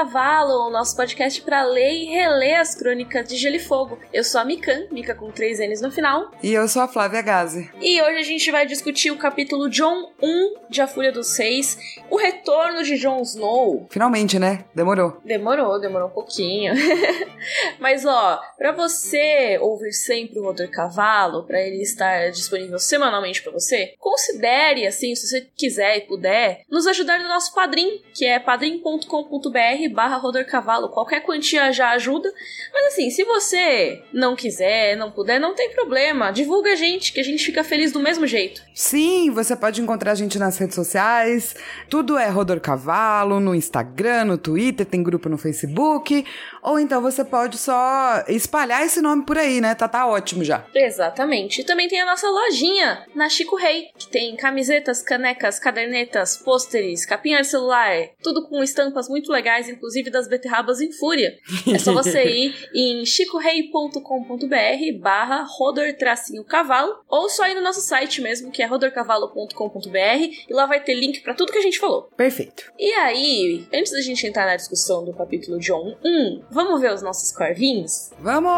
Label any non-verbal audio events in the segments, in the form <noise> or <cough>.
Cavalo, o nosso podcast para ler e reler as crônicas de Gelo e Fogo. Eu sou a Mikan, Mika com três N's no final. E eu sou a Flávia Gazi. E hoje a gente vai discutir o capítulo John 1 de A Fúria dos Seis, o retorno de Jon Snow. Finalmente, né? Demorou. Demorou, demorou um pouquinho. <laughs> Mas ó, para você ouvir sempre o Rodor Cavalo, para ele estar disponível semanalmente para você, considere assim, se você quiser e puder, nos ajudar no nosso padrim, que é padrim.com.br barra rodorcavalo. Qualquer quantia já ajuda. Mas assim, se você não quiser, não puder, não tem problema. Divulga a gente, que a gente fica feliz do mesmo jeito. Sim, você pode encontrar a gente nas redes sociais. Tudo é Rodor Cavalo, no Instagram, no Twitter, tem grupo no Facebook. Ou então você pode só espalhar esse nome por aí, né? Tá, tá ótimo já. Exatamente. E também tem a nossa lojinha na Chico Rei, que tem camisetas, canecas, cadernetas, pôsteres, capinha de celular, tudo com estampas muito legais, inclusive das beterrabas em fúria. É só você <laughs> ir em chicorei.com.br barra rodor-cavalo ou só ir no nosso site mesmo, que é rodorcavalo.com.br e lá vai ter link para tudo que a gente falou. Perfeito. E aí, antes da gente entrar na discussão do capítulo John 1, vamos ver os nossos corvinhos? Vamos!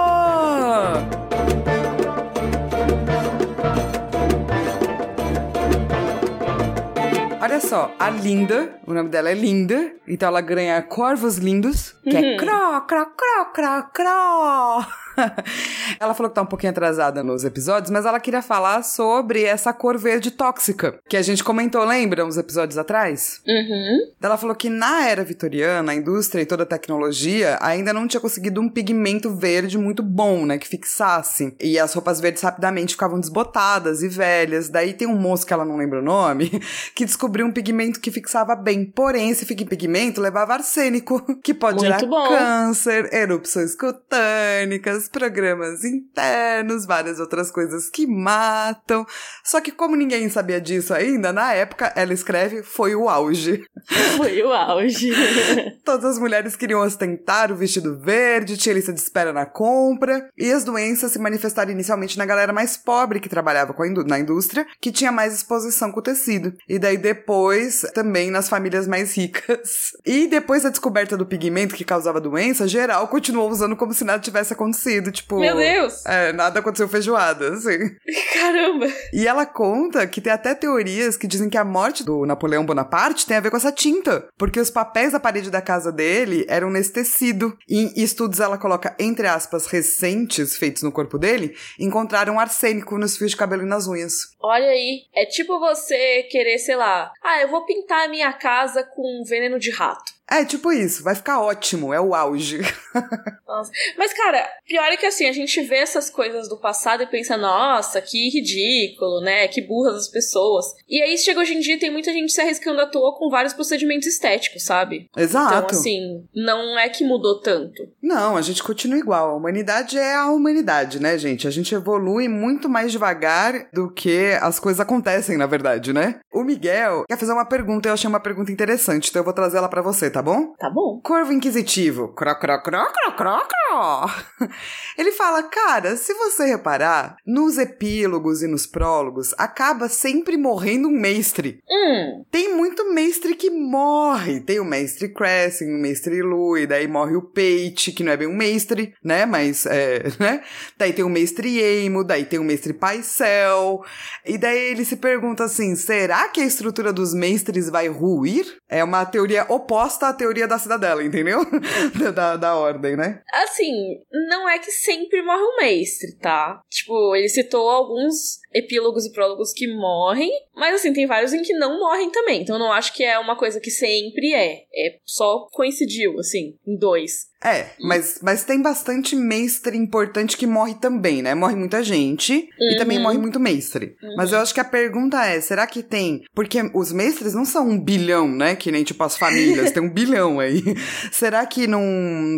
Olha só, a Linda, o nome dela é Linda, então ela ganha Corvos Lindos, que é cro, cro, cro, cro, cro. <laughs> ela falou que tá um pouquinho atrasada nos episódios, mas ela queria falar sobre essa cor verde tóxica, que a gente comentou, lembra, uns episódios atrás? Uhum. Ela falou que na era vitoriana, a indústria e toda a tecnologia ainda não tinha conseguido um pigmento verde muito bom, né, que fixasse. E as roupas verdes rapidamente ficavam desbotadas e velhas. Daí tem um moço que ela não lembra o nome, <laughs> que descobriu um pigmento que fixava bem. Porém, esse pigmento levava arsênico, <laughs> que pode Muito gerar bom. câncer, erupções cutâneas, programas internos, várias outras coisas que matam. Só que como ninguém sabia disso ainda, na época ela escreve foi o auge. <laughs> Foi o auge. <laughs> Todas as mulheres queriam ostentar o vestido verde, tinha lista de espera na compra, e as doenças se manifestaram inicialmente na galera mais pobre que trabalhava com na indústria, que tinha mais exposição com o tecido. E daí depois também nas famílias mais ricas. <laughs> E depois da descoberta do pigmento que causava doença, geral continuou usando como se nada tivesse acontecido, tipo... Meu Deus! É, nada aconteceu feijoada, assim. <laughs> Caramba! E ela conta que tem até teorias que dizem que a morte do Napoleão Bonaparte tem a ver com essa tinta, porque os papéis da parede da casa dele eram nesse tecido. E em estudos ela coloca, entre aspas, recentes, feitos no corpo dele, encontraram arsênico nos fios de cabelo e nas unhas. Olha aí, é tipo você querer, sei lá, ah, eu vou pintar a minha casa com veneno de rato. É, tipo isso, vai ficar ótimo, é o auge. <laughs> Nossa. Mas, cara, pior é que assim, a gente vê essas coisas do passado e pensa, nossa, que ridículo, né? Que burras as pessoas. E aí chega hoje em dia e tem muita gente se arriscando à toa com vários procedimentos estéticos, sabe? Exato. Então, assim, não é que mudou tanto. Não, a gente continua igual. A humanidade é a humanidade, né, gente? A gente evolui muito mais devagar do que as coisas acontecem, na verdade, né? O Miguel quer fazer uma pergunta, eu achei uma pergunta interessante, então eu vou trazer ela pra você, tá bom? Tá bom. Corvo Inquisitivo. Cro, cro, cro, cro, cro, cro. <laughs> Ele fala, cara, se você reparar, nos epílogos e nos prólogos, acaba sempre morrendo um mestre. Hum, Tem muito mestre que morre. Tem o mestre Cressing, o mestre Lu, e daí morre o Pate, que não é bem um mestre, né? Mas, é, <laughs> né? Daí tem o mestre Eimo, daí tem o mestre Paisel. E daí ele se pergunta assim, será que a estrutura dos mestres vai ruir? É uma teoria oposta teoria da cidadela, entendeu? <laughs> da, da ordem, né? assim, não é que sempre morre um mestre, tá? Tipo, ele citou alguns epílogos e prólogos que morrem, mas assim, tem vários em que não morrem também. Então eu não acho que é uma coisa que sempre é. É só coincidiu, assim, em dois. É, mas, mas tem bastante mestre importante que morre também, né? Morre muita gente e também Uhum. morre muito mestre. Mas eu acho que a pergunta é, será que tem... Porque os mestres não são um bilhão, né? Que nem, tipo, as famílias, <laughs> tem um bilhão aí. Será que não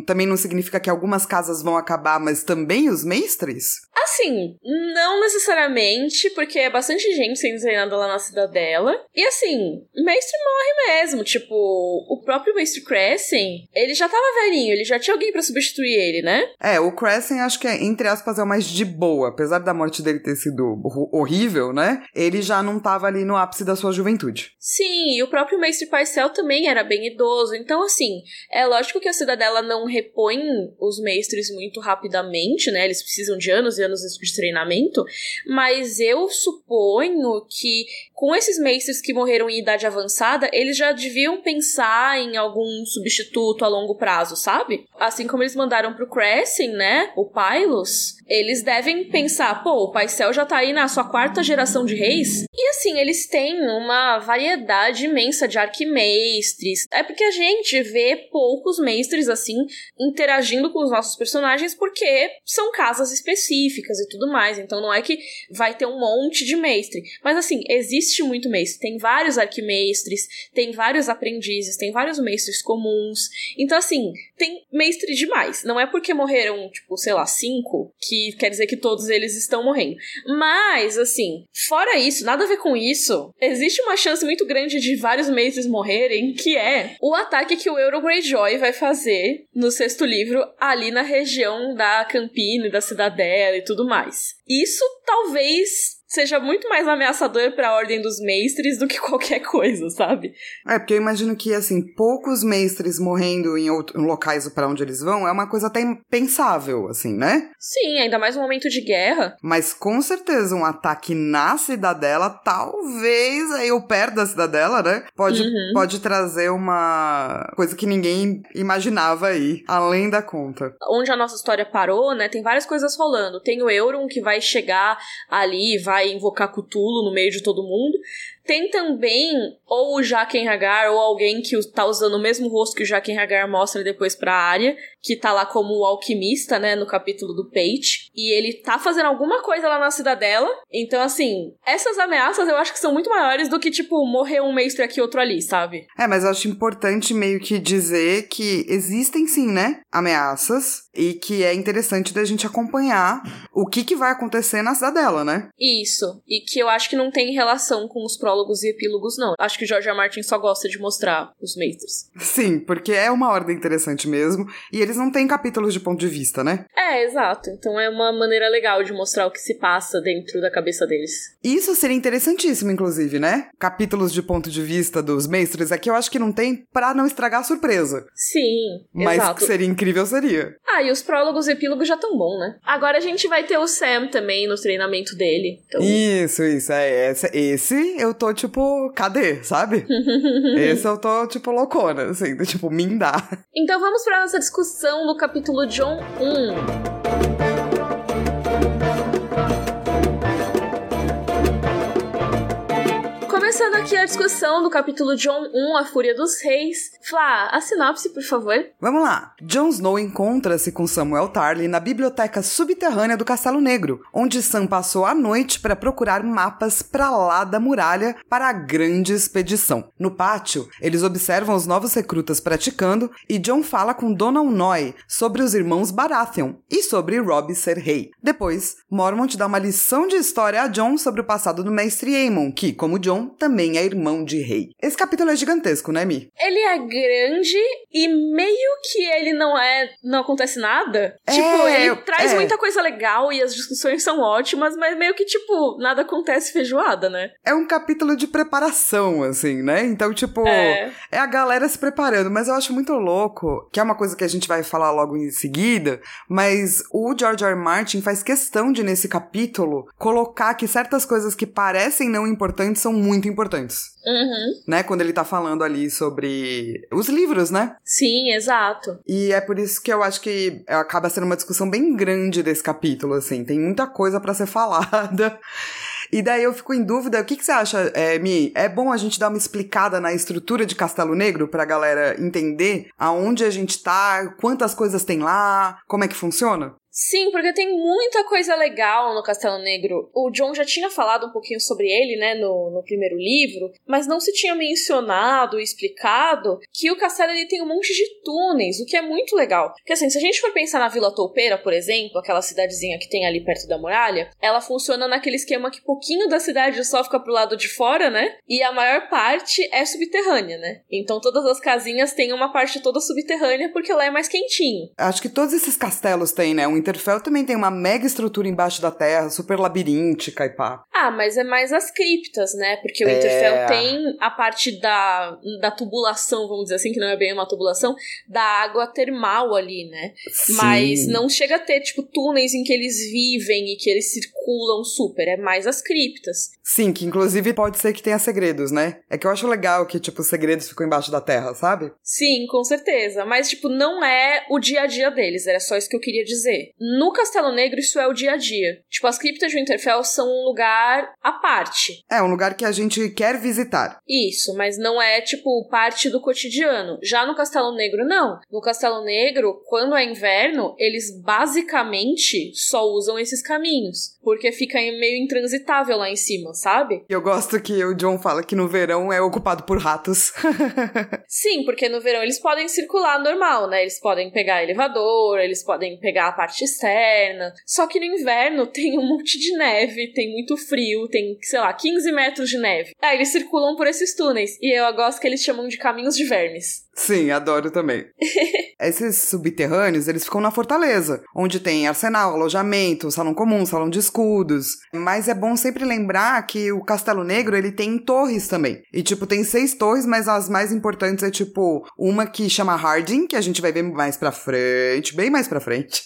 também não significa que algumas casas vão acabar, mas também os mestres? Assim, não necessariamente, porque é bastante gente sendo treinada lá na cidadela. E assim, mestre morre mesmo. Tipo, o próprio mestre Crescent, ele já tava velhinho, ele já já tinha alguém para substituir ele, né? É, o Crescent acho que é, entre aspas, é o mais de boa. Apesar da morte dele ter sido horrível, né? Ele já não tava ali no ápice da sua juventude. Sim, e o próprio Mestre Parcel também era bem idoso. Então, assim, é lógico que a Cidadela não repõe os mestres muito rapidamente, né? Eles precisam de anos e anos de treinamento. Mas eu suponho que com esses mestres que morreram em idade avançada, eles já deviam pensar em algum substituto a longo prazo, sabe? Assim como eles mandaram pro Crescent, né? O Pylos, eles devem pensar, pô, o Paisel já tá aí na sua quarta geração de reis. E assim, eles têm uma variedade imensa de arquimestres. É porque a gente vê poucos mestres assim interagindo com os nossos personagens porque são casas específicas e tudo mais. Então não é que vai ter um monte de mestre. Mas assim, existe muito mestre. Tem vários arquimestres, tem vários aprendizes, tem vários mestres comuns. Então assim, tem mestre demais. Não é porque morreram, tipo, sei lá, cinco que que quer dizer que todos eles estão morrendo. Mas, assim, fora isso, nada a ver com isso, existe uma chance muito grande de vários meses morrerem, que é o ataque que o Euro Greyjoy vai fazer no sexto livro, ali na região da Campina, da Cidadela e tudo mais. Isso talvez seja muito mais ameaçador para a ordem dos mestres do que qualquer coisa, sabe? É, porque eu imagino que, assim, poucos mestres morrendo em, outro, em locais para onde eles vão é uma coisa até impensável, assim, né? Sim, ainda mais um momento de guerra. Mas com certeza um ataque na cidadela, talvez aí o perto da cidadela, né? Pode, uhum. pode trazer uma coisa que ninguém imaginava aí, além da conta. Onde a nossa história parou, né? Tem várias coisas rolando. Tem o Euron que vai chegar ali, vai invocar Cthulhu no meio de todo mundo. Tem também ou o Jaqen Hagar ou alguém que tá usando o mesmo rosto que o Jaqen Hagar mostra depois pra área, que tá lá como o alquimista, né, no capítulo do Page, e ele tá fazendo alguma coisa lá na cidadela. Então, assim, essas ameaças eu acho que são muito maiores do que, tipo, morrer um mestre aqui outro ali, sabe? É, mas eu acho importante meio que dizer que existem sim, né, ameaças, e que é interessante da gente acompanhar o que que vai acontecer na cidadela, né? Isso, e que eu acho que não tem relação com os prólogos prólogos e epílogos, não. Acho que George R. Martin só gosta de mostrar os mestres. Sim, porque é uma ordem interessante mesmo. E eles não têm capítulos de ponto de vista, né? É, exato. Então é uma maneira legal de mostrar o que se passa dentro da cabeça deles. Isso seria interessantíssimo, inclusive, né? Capítulos de ponto de vista dos mestres aqui eu acho que não tem pra não estragar a surpresa. Sim, Mas exato. que seria incrível seria. Ah, e os prólogos e epílogos já tão bom, né? Agora a gente vai ter o Sam também no treinamento dele. Então... Isso, isso. É, esse, esse eu tô tipo, cadê, sabe? <laughs> Esse eu tô, tipo, loucona, assim, tipo, me dá. Então vamos pra nossa discussão do capítulo John 1. Começando aqui a discussão do capítulo John 1, A Fúria dos Reis. Flá, a sinopse, por favor. Vamos lá. Jon Snow encontra-se com Samuel Tarly na biblioteca subterrânea do Castelo Negro, onde Sam passou a noite para procurar mapas para lá da muralha para a grande expedição. No pátio, eles observam os novos recrutas praticando e Jon fala com Donald Noy sobre os irmãos Baratheon e sobre Robb ser rei. Depois, Mormont dá uma lição de história a Jon sobre o passado do mestre Aemon, que, como Jon, também é irmão de rei. Esse capítulo é gigantesco, né, Mi? Ele é grande e meio que ele não é. não acontece nada. É, tipo, ele traz é. muita coisa legal e as discussões são ótimas, mas meio que, tipo, nada acontece feijoada, né? É um capítulo de preparação, assim, né? Então, tipo, é. é a galera se preparando, mas eu acho muito louco, que é uma coisa que a gente vai falar logo em seguida, mas o George R. R. Martin faz questão de, nesse capítulo, colocar que certas coisas que parecem não importantes são muito importantes importantes. Uhum. Né? Quando ele tá falando ali sobre os livros, né? Sim, exato. E é por isso que eu acho que acaba sendo uma discussão bem grande desse capítulo, assim. Tem muita coisa para ser <laughs> falada. E daí eu fico em dúvida, o que, que você acha, é, Mi? É bom a gente dar uma explicada na estrutura de Castelo Negro pra galera entender aonde a gente tá, quantas coisas tem lá, como é que funciona? Sim, porque tem muita coisa legal no Castelo Negro. O John já tinha falado um pouquinho sobre ele, né, no, no primeiro livro, mas não se tinha mencionado, explicado que o castelo ele tem um monte de túneis, o que é muito legal. Porque assim, se a gente for pensar na Vila Toupeira, por exemplo, aquela cidadezinha que tem ali perto da muralha, ela funciona naquele esquema que pouquinho da cidade só fica pro lado de fora, né? E a maior parte é subterrânea, né? Então todas as casinhas têm uma parte toda subterrânea porque lá é mais quentinho. Acho que todos esses castelos têm, né? O Winterfell também tem uma mega estrutura embaixo da terra, super labiríntica e pá. Ah, mas é mais as criptas, né? Porque o é... Winterfell tem a parte da, da tubulação, vamos dizer assim, que não é bem uma tubulação, da água termal ali, né? Sim. Mas não chega a ter, tipo, túneis em que eles vivem e que eles circulam super. É mais as criptas. Sim, que inclusive pode ser que tenha segredos, né? É que eu acho legal que, tipo, os segredos ficam embaixo da terra, sabe? Sim, com certeza. Mas, tipo, não é o dia a dia deles. Era só isso que eu queria dizer. No Castelo Negro, isso é o dia a dia. Tipo, as criptas de Winterfell são um lugar à parte. É, um lugar que a gente quer visitar. Isso, mas não é, tipo, parte do cotidiano. Já no Castelo Negro, não. No Castelo Negro, quando é inverno, eles basicamente só usam esses caminhos. Porque fica meio intransitável lá em cima, sabe? Eu gosto que o John fala que no verão é ocupado por ratos. <laughs> Sim, porque no verão eles podem circular normal, né? Eles podem pegar elevador, eles podem pegar a parte externa. Só que no inverno <laughs> tem um monte de neve, tem muito frio, tem, sei lá, 15 metros de neve. Aí eles circulam por esses túneis. E eu gosto que eles chamam de caminhos de vermes. Sim, adoro também. <laughs> Esses subterrâneos, eles ficam na fortaleza, onde tem arsenal, alojamento, salão comum, salão de escudos. Mas é bom sempre lembrar que o Castelo Negro, ele tem torres também. E, tipo, tem seis torres, mas as mais importantes é, tipo, uma que chama Harding, que a gente vai ver mais pra frente, bem mais pra frente.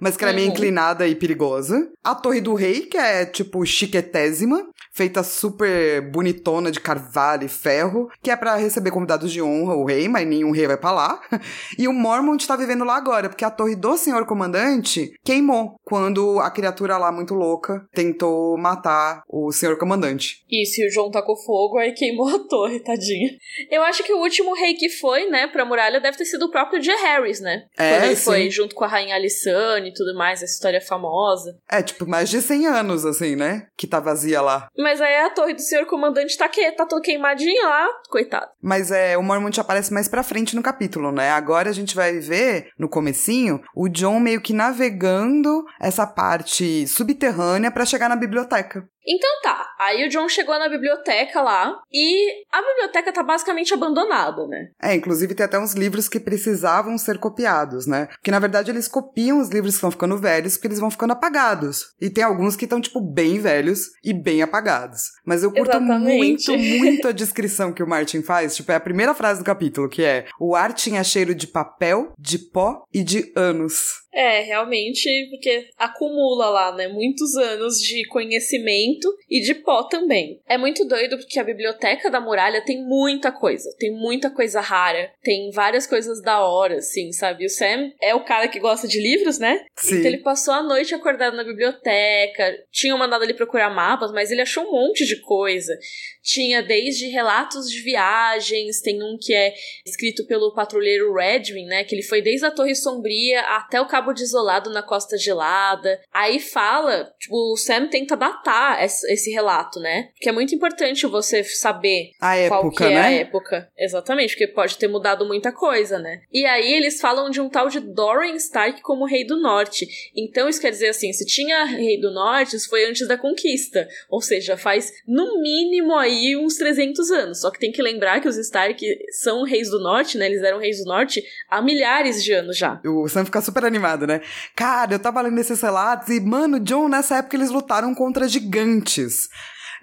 Mas que ela é meio uhum. inclinada e perigosa. A Torre do Rei, que é, tipo, chiquetésima feita super bonitona de carvalho e ferro, que é para receber convidados de honra, o rei, mas nenhum rei vai pra lá. <laughs> E o Mormont tá vivendo lá agora, porque a torre do senhor comandante queimou quando a criatura lá muito louca tentou matar o senhor comandante. E se o João tacou fogo, aí queimou a torre, tadinha. Eu acho que o último rei que foi, né, pra muralha deve ter sido o próprio J. Harris, né? É, Quando ele sim. foi junto com a rainha Alissane e tudo mais, essa história famosa. É, tipo, mais de 100 anos, assim, né? Que tá vazia lá. Mas aí a torre do senhor comandante tá, que, tá todo queimadinha lá, coitado. Mas é, o Mormont aparece mais pra frente no capítulo, né? Agora a gente vai ver, no comecinho, o John meio que navegando essa parte subterrânea para chegar na biblioteca. Então tá, aí o John chegou na biblioteca lá e a biblioteca tá basicamente abandonada, né? É, inclusive tem até uns livros que precisavam ser copiados, né? Porque na verdade eles copiam os livros que estão ficando velhos porque eles vão ficando apagados. E tem alguns que estão, tipo, bem velhos e bem apagados. Mas eu curto Exatamente. muito, <laughs> muito a descrição que o Martin faz. Tipo, é a primeira frase do capítulo, que é: O ar tinha cheiro de papel, de pó e de anos. É, realmente, porque acumula lá, né? Muitos anos de conhecimento e de pó também. É muito doido porque a biblioteca da muralha tem muita coisa. Tem muita coisa rara. Tem várias coisas da hora, assim, sabe? O Sam é o cara que gosta de livros, né? Sim. Então ele passou a noite acordado na biblioteca. Tinham mandado ele procurar mapas, mas ele achou um monte de coisa. Tinha desde relatos de viagens, tem um que é escrito pelo patrulheiro Redwin, né? Que ele foi desde a Torre Sombria até o Cabo desolado na costa gelada. Aí fala, tipo, o Sam tenta datar esse relato, né? Porque é muito importante você saber a época, qual que é né? a época. Exatamente, porque pode ter mudado muita coisa, né? E aí eles falam de um tal de Dorian Stark como rei do norte. Então isso quer dizer assim, se tinha rei do norte, isso foi antes da conquista. Ou seja, faz no mínimo aí uns 300 anos. Só que tem que lembrar que os Stark são reis do norte, né? Eles eram reis do norte há milhares de anos já. O Sam fica super animado né? Cara, eu tava lendo esses relatos e, mano, John, nessa época eles lutaram contra gigantes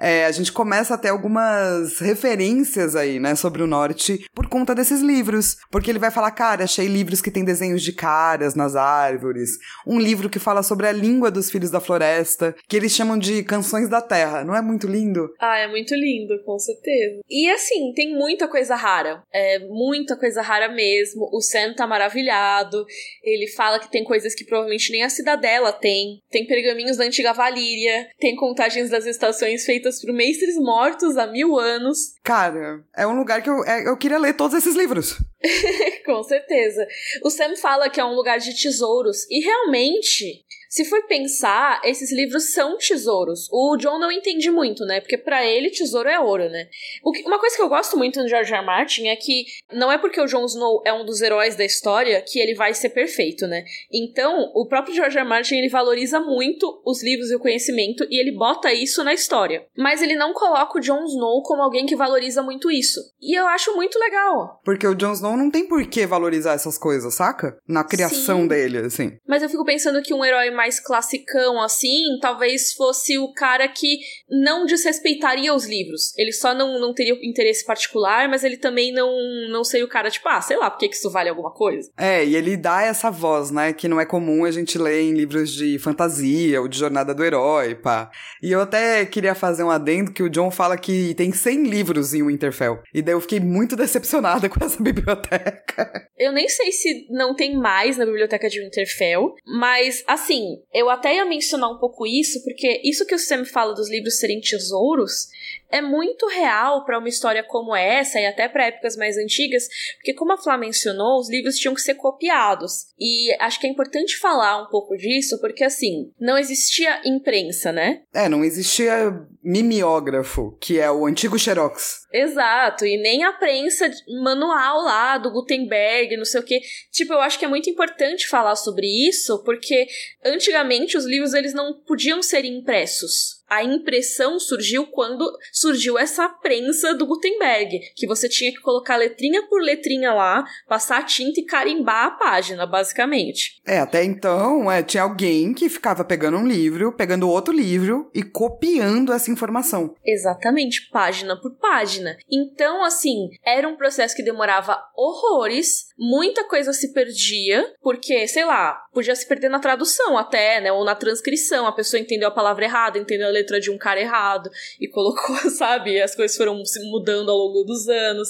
é, a gente começa a ter algumas referências aí, né, sobre o norte por conta desses livros. Porque ele vai falar, cara, achei livros que tem desenhos de caras nas árvores. Um livro que fala sobre a língua dos filhos da floresta, que eles chamam de canções da terra. Não é muito lindo? Ah, é muito lindo, com certeza. E assim, tem muita coisa rara. É muita coisa rara mesmo. O Sam tá maravilhado. Ele fala que tem coisas que provavelmente nem a cidadela tem. Tem pergaminhos da antiga Valíria. Tem contagens das estações feitas feitas por mestres mortos há mil anos. Cara, é um lugar que eu, é, eu queria ler todos esses livros. <laughs> Com certeza. O Sam fala que é um lugar de tesouros, e realmente se for pensar, esses livros são tesouros. O John não entende muito, né? Porque para ele tesouro é ouro, né? Que, uma coisa que eu gosto muito do George R. R. Martin é que não é porque o Jon Snow é um dos heróis da história que ele vai ser perfeito, né? Então, o próprio George R. R. Martin ele valoriza muito os livros e o conhecimento e ele bota isso na história. Mas ele não coloca o Jon Snow como alguém que valoriza muito isso. E eu acho muito legal. Porque o Jon Snow não tem por que valorizar essas coisas, saca? Na criação Sim. dele, assim. Mas eu fico pensando que um herói mais classicão assim, talvez fosse o cara que não desrespeitaria os livros. Ele só não, não teria interesse particular, mas ele também não, não seria o cara, tipo, ah, sei lá, por que, isso vale alguma coisa? É, e ele dá essa voz, né, que não é comum a gente ler em livros de fantasia ou de jornada do herói, pá. E eu até queria fazer um adendo que o John fala que tem 100 livros em Winterfell. E daí eu fiquei muito <laughs> decepcionada com essa <laughs> biblioteca. Eu nem sei se não tem mais na biblioteca de Winterfell, mas assim, eu até ia mencionar um pouco isso, porque isso que o Sam fala dos livros serem tesouros é muito real para uma história como essa e até para épocas mais antigas, porque como a Flá mencionou, os livros tinham que ser copiados. E acho que é importante falar um pouco disso, porque assim, não existia imprensa, né? É, não existia mimeógrafo, que é o antigo Xerox. Exato, e nem a prensa manual lá do Gutenberg, não sei o que. Tipo, eu acho que é muito importante falar sobre isso, porque antigamente os livros eles não podiam ser impressos a impressão surgiu quando surgiu essa prensa do Gutenberg, que você tinha que colocar letrinha por letrinha lá, passar tinta e carimbar a página, basicamente. É, até então, é, tinha alguém que ficava pegando um livro, pegando outro livro e copiando essa informação. Exatamente, página por página. Então, assim, era um processo que demorava horrores, muita coisa se perdia, porque, sei lá, podia se perder na tradução até, né, ou na transcrição, a pessoa entendeu a palavra errada, entendeu a letra de um cara errado e colocou, <laughs> sabe? As coisas foram se mudando ao longo dos anos.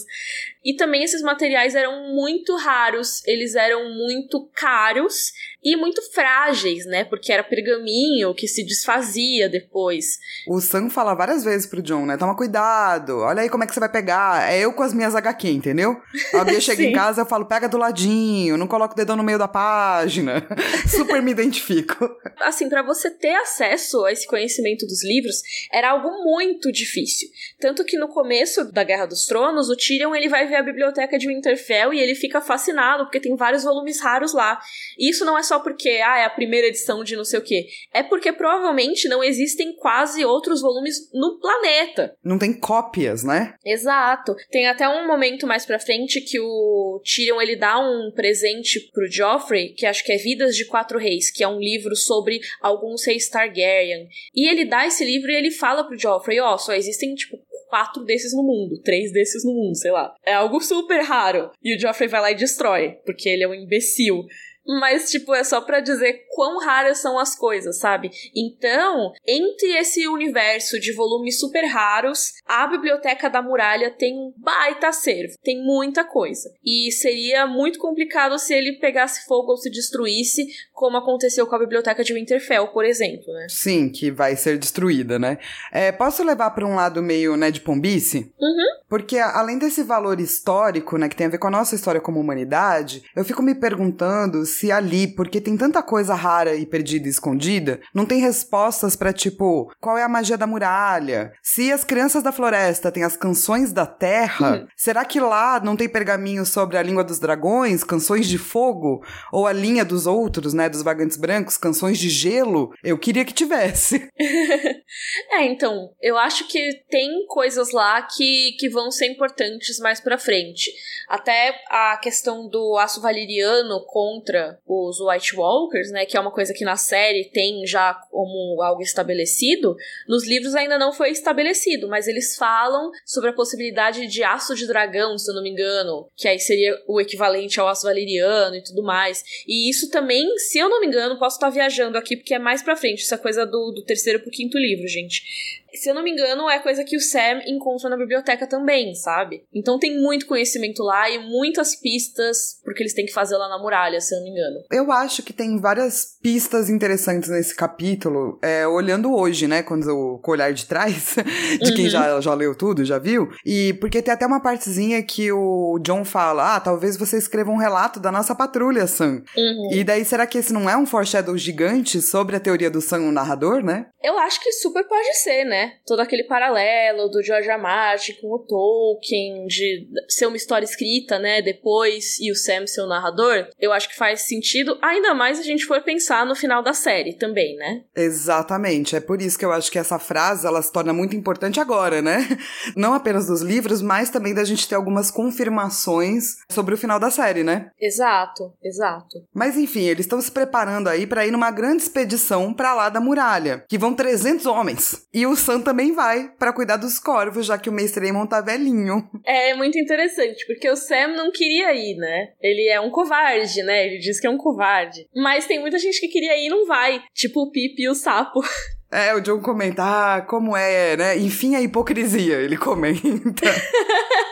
E também esses materiais eram muito raros, eles eram muito caros e muito frágeis, né? Porque era pergaminho que se desfazia depois. O Sam fala várias vezes pro John, né? Toma cuidado, olha aí como é que você vai pegar. É eu com as minhas HQ, entendeu? A Bia <laughs> chega em casa, eu falo, pega do ladinho, não coloca o dedão no meio da página. <laughs> Super me identifico. Assim, para você ter acesso a esse conhecimento dos livros, era algo muito difícil. Tanto que no começo da Guerra dos Tronos, o Tyrion ele vai ver a biblioteca de Winterfell e ele fica fascinado porque tem vários volumes raros lá. E isso não é só porque ah, é a primeira edição de não sei o que. É porque provavelmente não existem quase outros volumes no planeta. Não tem cópias, né? Exato. Tem até um momento mais pra frente que o Tyrion ele dá um presente pro Joffrey, que acho que é Vidas de Quatro Reis, que é um livro sobre alguns reis Targaryen. E ele dá esse livro e ele fala pro Joffrey, ó, oh, só existem tipo quatro desses no mundo, três desses no mundo, sei lá. É algo super raro. E o Joffrey vai lá e destrói, porque ele é um imbecil. Mas, tipo, é só para dizer quão raras são as coisas, sabe? Então, entre esse universo de volumes super raros, a Biblioteca da Muralha tem um baita acervo, tem muita coisa. E seria muito complicado se ele pegasse fogo ou se destruísse, como aconteceu com a Biblioteca de Winterfell, por exemplo, né? Sim, que vai ser destruída, né? É, posso levar para um lado meio, né, de pombice? Uhum. Porque além desse valor histórico, né, que tem a ver com a nossa história como humanidade, eu fico me perguntando se ali, porque tem tanta coisa rara e perdida e escondida, não tem respostas para tipo, qual é a magia da muralha? Se as crianças da floresta têm as canções da terra, uhum. será que lá não tem pergaminhos sobre a língua dos dragões, canções de fogo ou a linha dos outros, né, dos vagantes brancos, canções de gelo? Eu queria que tivesse. <laughs> é, então, eu acho que tem coisas lá que, que vão ser importantes mais para frente. Até a questão do aço valeriano contra os White Walkers, né, que é uma coisa que na série tem já como algo estabelecido, nos livros ainda não foi estabelecido, mas eles falam sobre a possibilidade de aço de dragão, se eu não me engano, que aí seria o equivalente ao aço valeriano e tudo mais. E isso também, se eu não me engano, posso estar viajando aqui porque é mais pra frente, essa coisa do, do terceiro pro quinto livro, gente. Se eu não me engano, é coisa que o Sam encontra na biblioteca também, sabe? Então tem muito conhecimento lá e muitas pistas porque eles têm que fazer lá na muralha, se eu não me engano. Eu acho que tem várias pistas interessantes nesse capítulo, é, olhando hoje, né, quando o olhar de trás, <laughs> de uhum. quem já, já leu tudo, já viu, e porque tem até uma partezinha que o John fala, ah, talvez você escreva um relato da nossa patrulha, Sam. Uhum. E daí, será que esse não é um foreshadow gigante sobre a teoria do Sam, o narrador, né? Eu acho que super pode ser, né? Todo aquele paralelo do George R. Martin com o Tolkien, de ser uma história escrita, né, depois, e o Sam ser o narrador, eu acho que faz sentido, ainda mais a gente for pensar no final da série também, né? Exatamente, é por isso que eu acho que essa frase, ela se torna muito importante agora, né? <laughs> Não apenas dos livros, mas também da gente ter algumas confirmações sobre o final da série, né? Exato, exato. Mas enfim, eles estão se preparando aí para ir numa grande expedição para lá da muralha, que vão 300 homens. E o Sam também vai para cuidar dos corvos, já que o Mestre Aemon tá velhinho. É muito interessante, porque o Sam não queria ir, né? Ele é um covarde, né? Ele diz que é um covarde. Mas tem muita gente que queria ir e não vai. Tipo o Pip e o Sapo. <laughs> É, o John comenta, ah, como é, né? Enfim, a hipocrisia, ele comenta. <laughs>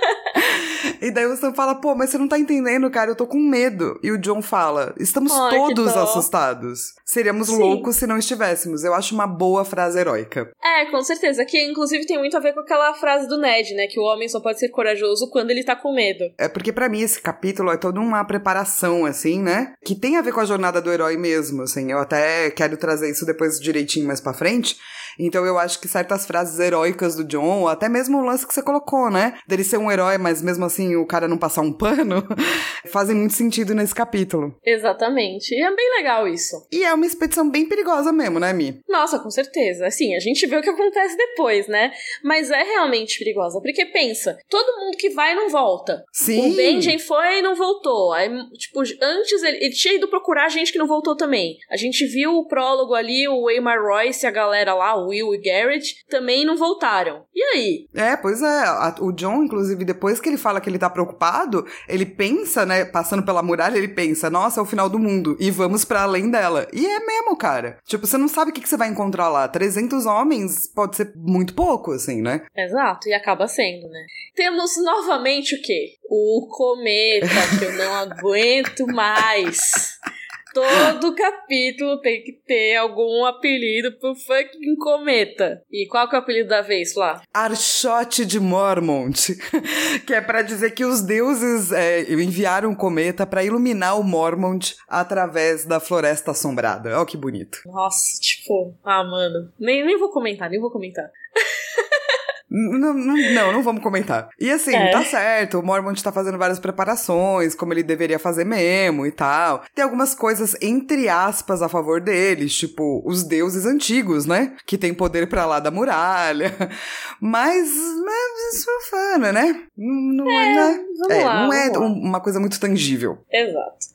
E daí o Sam fala, pô, mas você não tá entendendo, cara, eu tô com medo. E o John fala, estamos Ai, todos assustados. Seríamos Sim. loucos se não estivéssemos. Eu acho uma boa frase heróica. É, com certeza. Que inclusive tem muito a ver com aquela frase do Ned, né? Que o homem só pode ser corajoso quando ele tá com medo. É porque para mim esse capítulo é toda uma preparação, assim, né? Que tem a ver com a jornada do herói mesmo, assim. Eu até quero trazer isso depois direitinho mais pra frente. Então eu acho que certas frases heróicas do John, até mesmo o lance que você colocou, né? Dele ser um herói, mas mesmo assim o cara não passar um pano, <laughs> fazem muito sentido nesse capítulo. Exatamente. E é bem legal isso. E é uma expedição bem perigosa mesmo, né, Mi? Nossa, com certeza. Assim, a gente vê o que acontece depois, né? Mas é realmente perigosa. Porque pensa, todo mundo que vai não volta. Sim. O Benjen foi e não voltou. Aí, tipo, antes ele, ele tinha ido procurar gente que não voltou também. A gente viu o prólogo ali, o Waymar Royce e a galera lá, o Will e Garrett, também não voltaram. E aí? É, pois é. o John, inclusive, depois que ele fala que ele tá preocupado, ele pensa, né, passando pela muralha, ele pensa, nossa, é o final do mundo, e vamos para além dela. E é mesmo, cara. Tipo, você não sabe o que, que você vai encontrar lá. 300 homens pode ser muito pouco, assim, né? Exato, e acaba sendo, né? Temos novamente o quê? O cometa, que eu não <laughs> aguento mais. Todo capítulo tem que ter algum apelido pro fucking cometa. E qual que é o apelido da vez lá? Archote de Mormont. <laughs> que é para dizer que os deuses é, enviaram um cometa para iluminar o Mormont através da floresta assombrada. Olha que bonito. Nossa, tipo, ah, mano. Nem, nem vou comentar, nem vou comentar. <laughs> Não, não, não, não, vamos comentar. E assim, é. tá certo, o Mormont tá fazendo várias preparações, como ele deveria fazer mesmo e tal. Tem algumas coisas, entre aspas, a favor deles, tipo os deuses antigos, né? Que tem poder para lá da muralha. <laughs> Mas, mas isso é fã, né? Não é, é, é, lá, não é uma coisa muito tangível. Exato.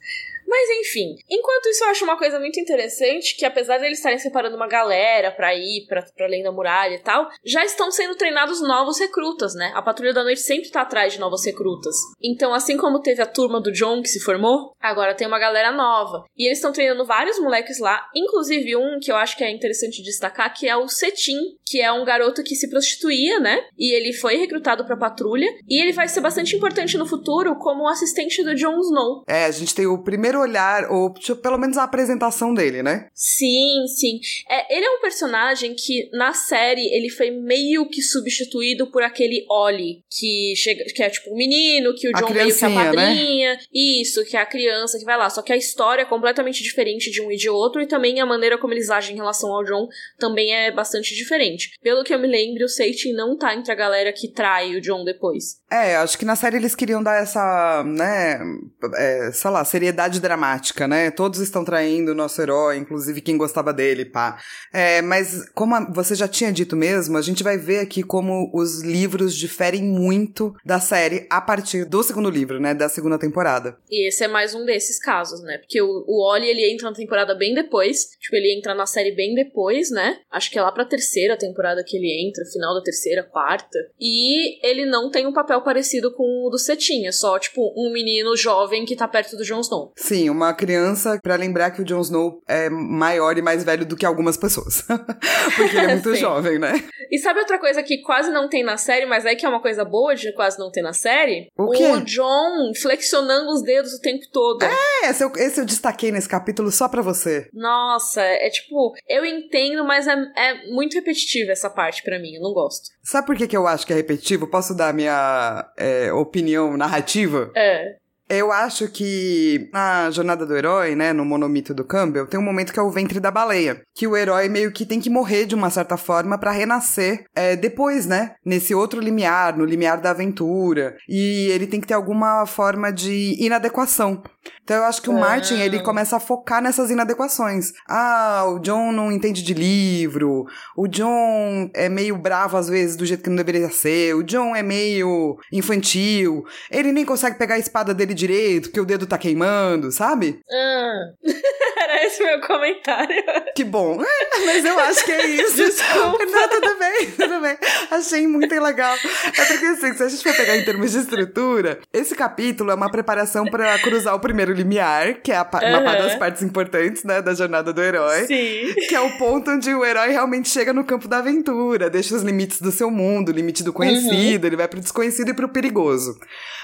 Mas enfim, enquanto isso eu acho uma coisa muito interessante que apesar de eles estarem separando uma galera para ir para além da muralha e tal, já estão sendo treinados novos recrutas, né? A Patrulha da Noite sempre tá atrás de novos recrutas. Então, assim como teve a turma do John que se formou, agora tem uma galera nova. E eles estão treinando vários moleques lá, inclusive um que eu acho que é interessante destacar, que é o Cetim, que é um garoto que se prostituía, né? E ele foi recrutado pra patrulha e ele vai ser bastante importante no futuro como assistente do Jon Snow. É, a gente tem o primeiro primeiro olhar, ou tipo, pelo menos a apresentação dele, né? Sim, sim. É, ele é um personagem que na série ele foi meio que substituído por aquele Ollie, que chega, que é tipo um menino, que o John meio que é a né? padrinha. Né? Isso, que é a criança que vai lá. Só que a história é completamente diferente de um e de outro, e também a maneira como eles agem em relação ao John também é bastante diferente. Pelo que eu me lembro, o Seitin não tá entre a galera que trai o John depois. É, acho que na série eles queriam dar essa, né, é, sei lá, seriedade dramática, né? Todos estão traindo o nosso herói, inclusive quem gostava dele, pá. É, mas como a, você já tinha dito mesmo, a gente vai ver aqui como os livros diferem muito da série a partir do segundo livro, né? Da segunda temporada. E esse é mais um desses casos, né? Porque o, o Oli, ele entra na temporada bem depois. Tipo, ele entra na série bem depois, né? Acho que é lá pra terceira temporada que ele entra, final da terceira, quarta. E ele não tem um papel parecido com o do Cetinha, só, tipo, um menino jovem que tá perto do Jon Snow. Sim, Sim, uma criança para lembrar que o Jon Snow é maior e mais velho do que algumas pessoas. <laughs> Porque ele é muito <laughs> jovem, né? E sabe outra coisa que quase não tem na série, mas é que é uma coisa boa de quase não ter na série? O quê? O John flexionando os dedos o tempo todo. É, esse eu, esse eu destaquei nesse capítulo só pra você. Nossa, é tipo, eu entendo, mas é, é muito repetitiva essa parte para mim, eu não gosto. Sabe por que, que eu acho que é repetitivo? Posso dar minha é, opinião narrativa? É. Eu acho que na jornada do herói, né, no monomito do Campbell, tem um momento que é o ventre da baleia, que o herói meio que tem que morrer de uma certa forma para renascer é, depois, né, nesse outro limiar, no limiar da aventura, e ele tem que ter alguma forma de inadequação. Então eu acho que o Martin, ele começa a focar nessas inadequações. Ah, o John não entende de livro, o John é meio bravo às vezes do jeito que não deveria ser, o John é meio infantil, ele nem consegue pegar a espada dele direito, porque o dedo tá queimando, sabe? Ah. <laughs> Era esse meu comentário. Que bom. Mas eu acho que é isso. Desculpa. Não, tudo bem, tudo bem. Achei muito legal. É porque assim, se a gente for pegar em termos de estrutura, esse capítulo é uma preparação para cruzar o primeiro limiar, que é a, uma Uhum. das partes importantes, né, da jornada do herói. Sim. Que é o ponto onde o herói realmente chega no campo da aventura, deixa os limites do seu mundo, o limite do conhecido, ele vai pro desconhecido e pro perigoso.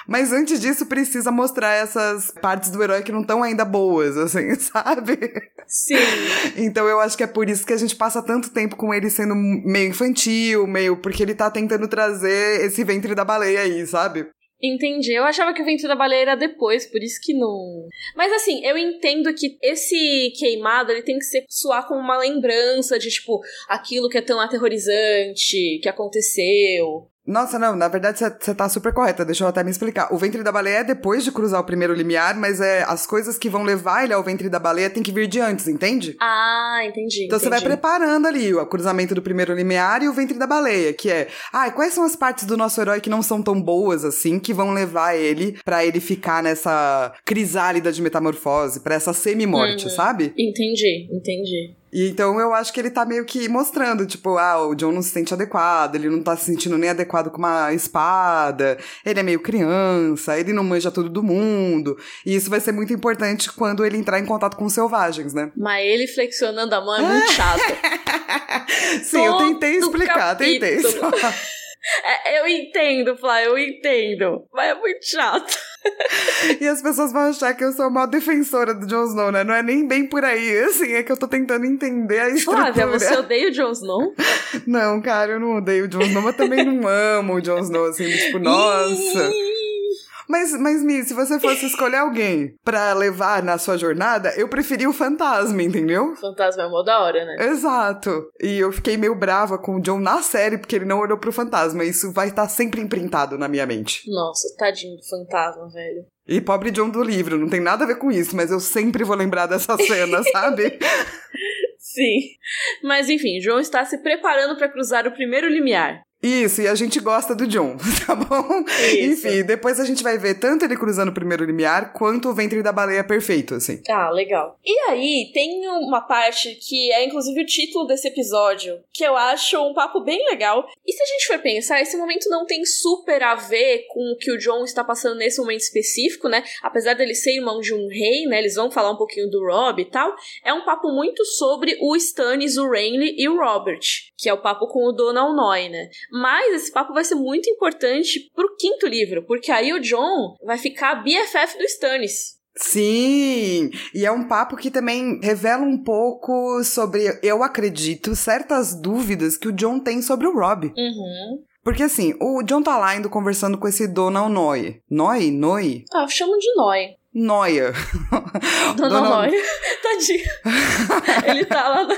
Mas antes disso, precisa mostrar essas partes do herói que não estão ainda boas, assim, <laughs> sabe? Sim. <laughs> Então eu acho que é por isso que a gente passa tanto tempo com ele sendo meio infantil, meio. porque ele tá tentando trazer esse ventre da baleia aí, sabe? Entendi. Eu achava que o vento da baleia era depois, por isso que não. Mas assim, eu entendo que esse queimado ele tem que ser soar como uma lembrança de, tipo, aquilo que é tão aterrorizante, que aconteceu. Nossa, não, na verdade você tá super correta, deixa eu até me explicar. O ventre da baleia é depois de cruzar o primeiro limiar, mas é as coisas que vão levar ele ao ventre da baleia tem que vir de antes, entende? Ah, entendi. Então você vai preparando ali o cruzamento do primeiro limiar e o ventre da baleia, que é, ai, quais são as partes do nosso herói que não são tão boas assim, que vão levar ele pra ele ficar nessa crisálida de metamorfose, pra essa semi-morte, Uhum. sabe? Entendi, entendi. E então eu acho que ele tá meio que mostrando, tipo, ah, o John não se sente adequado, ele não tá se sentindo nem adequado com uma espada, ele é meio criança, ele não manja tudo do mundo. E isso vai ser muito importante quando ele entrar em contato com os selvagens, né? Mas ele flexionando a mão é muito chato. <laughs> Sim, eu tentei Todo explicar, tentei. capítulo. <laughs> É, eu entendo, Flá, eu entendo. Mas é muito chato. E as pessoas vão achar que eu sou a maior defensora do Jon Snow, né? Não é nem bem por aí, assim, é que eu tô tentando entender a estrutura. Flávia, você odeia o Jon Snow? Não, cara, eu não odeio o Jon Snow, mas também não amo o Jon Snow, assim, tipo, nossa... Mas, mas, Mi, se você fosse escolher alguém pra levar na sua jornada, eu preferi o fantasma, entendeu? Fantasma é mó da hora, né? Exato. E eu fiquei meio brava com o John na série, porque ele não olhou pro fantasma. Isso vai estar sempre imprintado na minha mente. Nossa, tadinho do fantasma, velho. E pobre John do livro, não tem nada a ver com isso, mas eu sempre vou lembrar dessa cena, <laughs> sabe? Sim. Mas enfim, João está se preparando para cruzar o primeiro limiar. Isso, e a gente gosta do John, <laughs> tá bom? Isso. Enfim, depois a gente vai ver tanto ele cruzando o primeiro limiar, quanto o ventre da baleia perfeito, assim. Ah, legal. E aí, tem uma parte que é inclusive o título desse episódio, que eu acho um papo bem legal. E se a gente for pensar, esse momento não tem super a ver com o que o John está passando nesse momento específico, né? Apesar dele ser irmão de um rei, né? Eles vão falar um pouquinho do Rob e tal. É um papo muito sobre o Stannis, o Renly e o Robert, que é o papo com o Donald Noy, né? Mas esse papo vai ser muito importante pro quinto livro, porque aí o John vai ficar BFF do Stannis. Sim! E é um papo que também revela um pouco sobre, eu acredito, certas dúvidas que o John tem sobre o Rob. Uhum. Porque assim, o John tá lá indo conversando com esse Donald Noy. Noy? Noy? Ah, chamo de Noy. Noia. <laughs> Dona Noy. <laughs> Tadinho. <laughs> Ele tá lá na...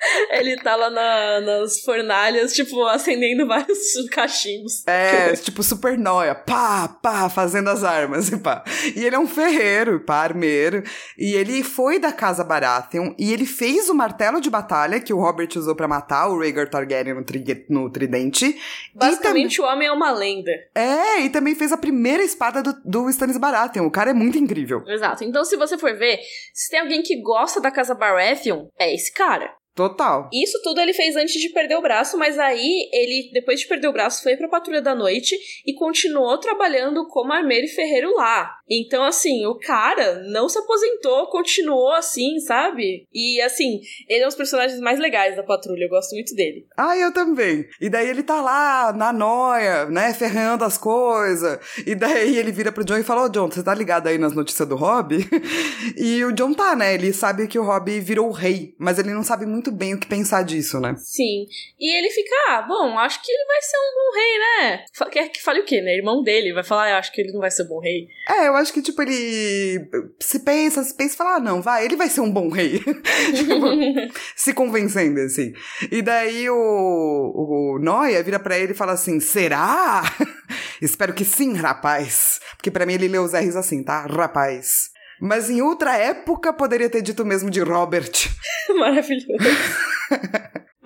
<laughs> Ele tá lá na- nas fornalhas, tipo, acendendo vários <laughs> cachimbos. É, tipo, super noia. Pá, pá, fazendo as armas e <laughs> pá. E ele é um ferreiro, pá, armeiro. E ele foi da casa Baratheon e ele fez o martelo de batalha que o Robert usou pra matar o Rhaegar Targaryen no, tri- no tridente. Basicamente, o homem é uma lenda. É, e também fez a primeira espada do, do Stannis Baratheon. O cara é muito incrível. Exato. Então, se você for ver, se tem alguém que gosta da casa Baratheon, é esse cara. Total. Isso tudo ele fez antes de perder o braço, mas aí ele, depois de perder o braço, foi pra Patrulha da Noite e continuou trabalhando como armeiro e ferreiro lá. Então, assim, o cara não se aposentou, continuou assim, sabe? E, assim, ele é um dos personagens mais legais da patrulha, eu gosto muito dele. Ah, eu também. E daí ele tá lá, na noia, né, ferrando as coisas. E daí ele vira pro John e fala, ô oh, John, você tá ligado aí nas notícias do Rob? <laughs> e o John tá, né, ele sabe que o Rob virou o rei, mas ele não sabe muito bem o que pensar disso, né? Sim. E ele fica, ah, bom, acho que ele vai ser um bom rei, né? Quer que fale o quê, né? Irmão dele vai falar, ah, acho que ele não vai ser um bom rei. É, eu acho que, tipo, ele se pensa, se pensa e fala, ah, não, vai, ele vai ser um bom rei. <laughs> tipo, <laughs> se convencendo, assim. E daí o, o Noia vira pra ele e fala assim, será? <laughs> Espero que sim, rapaz. Porque para mim ele lê os R's assim, tá? Rapaz. Mas em outra época poderia ter dito mesmo de Robert. Maravilhoso.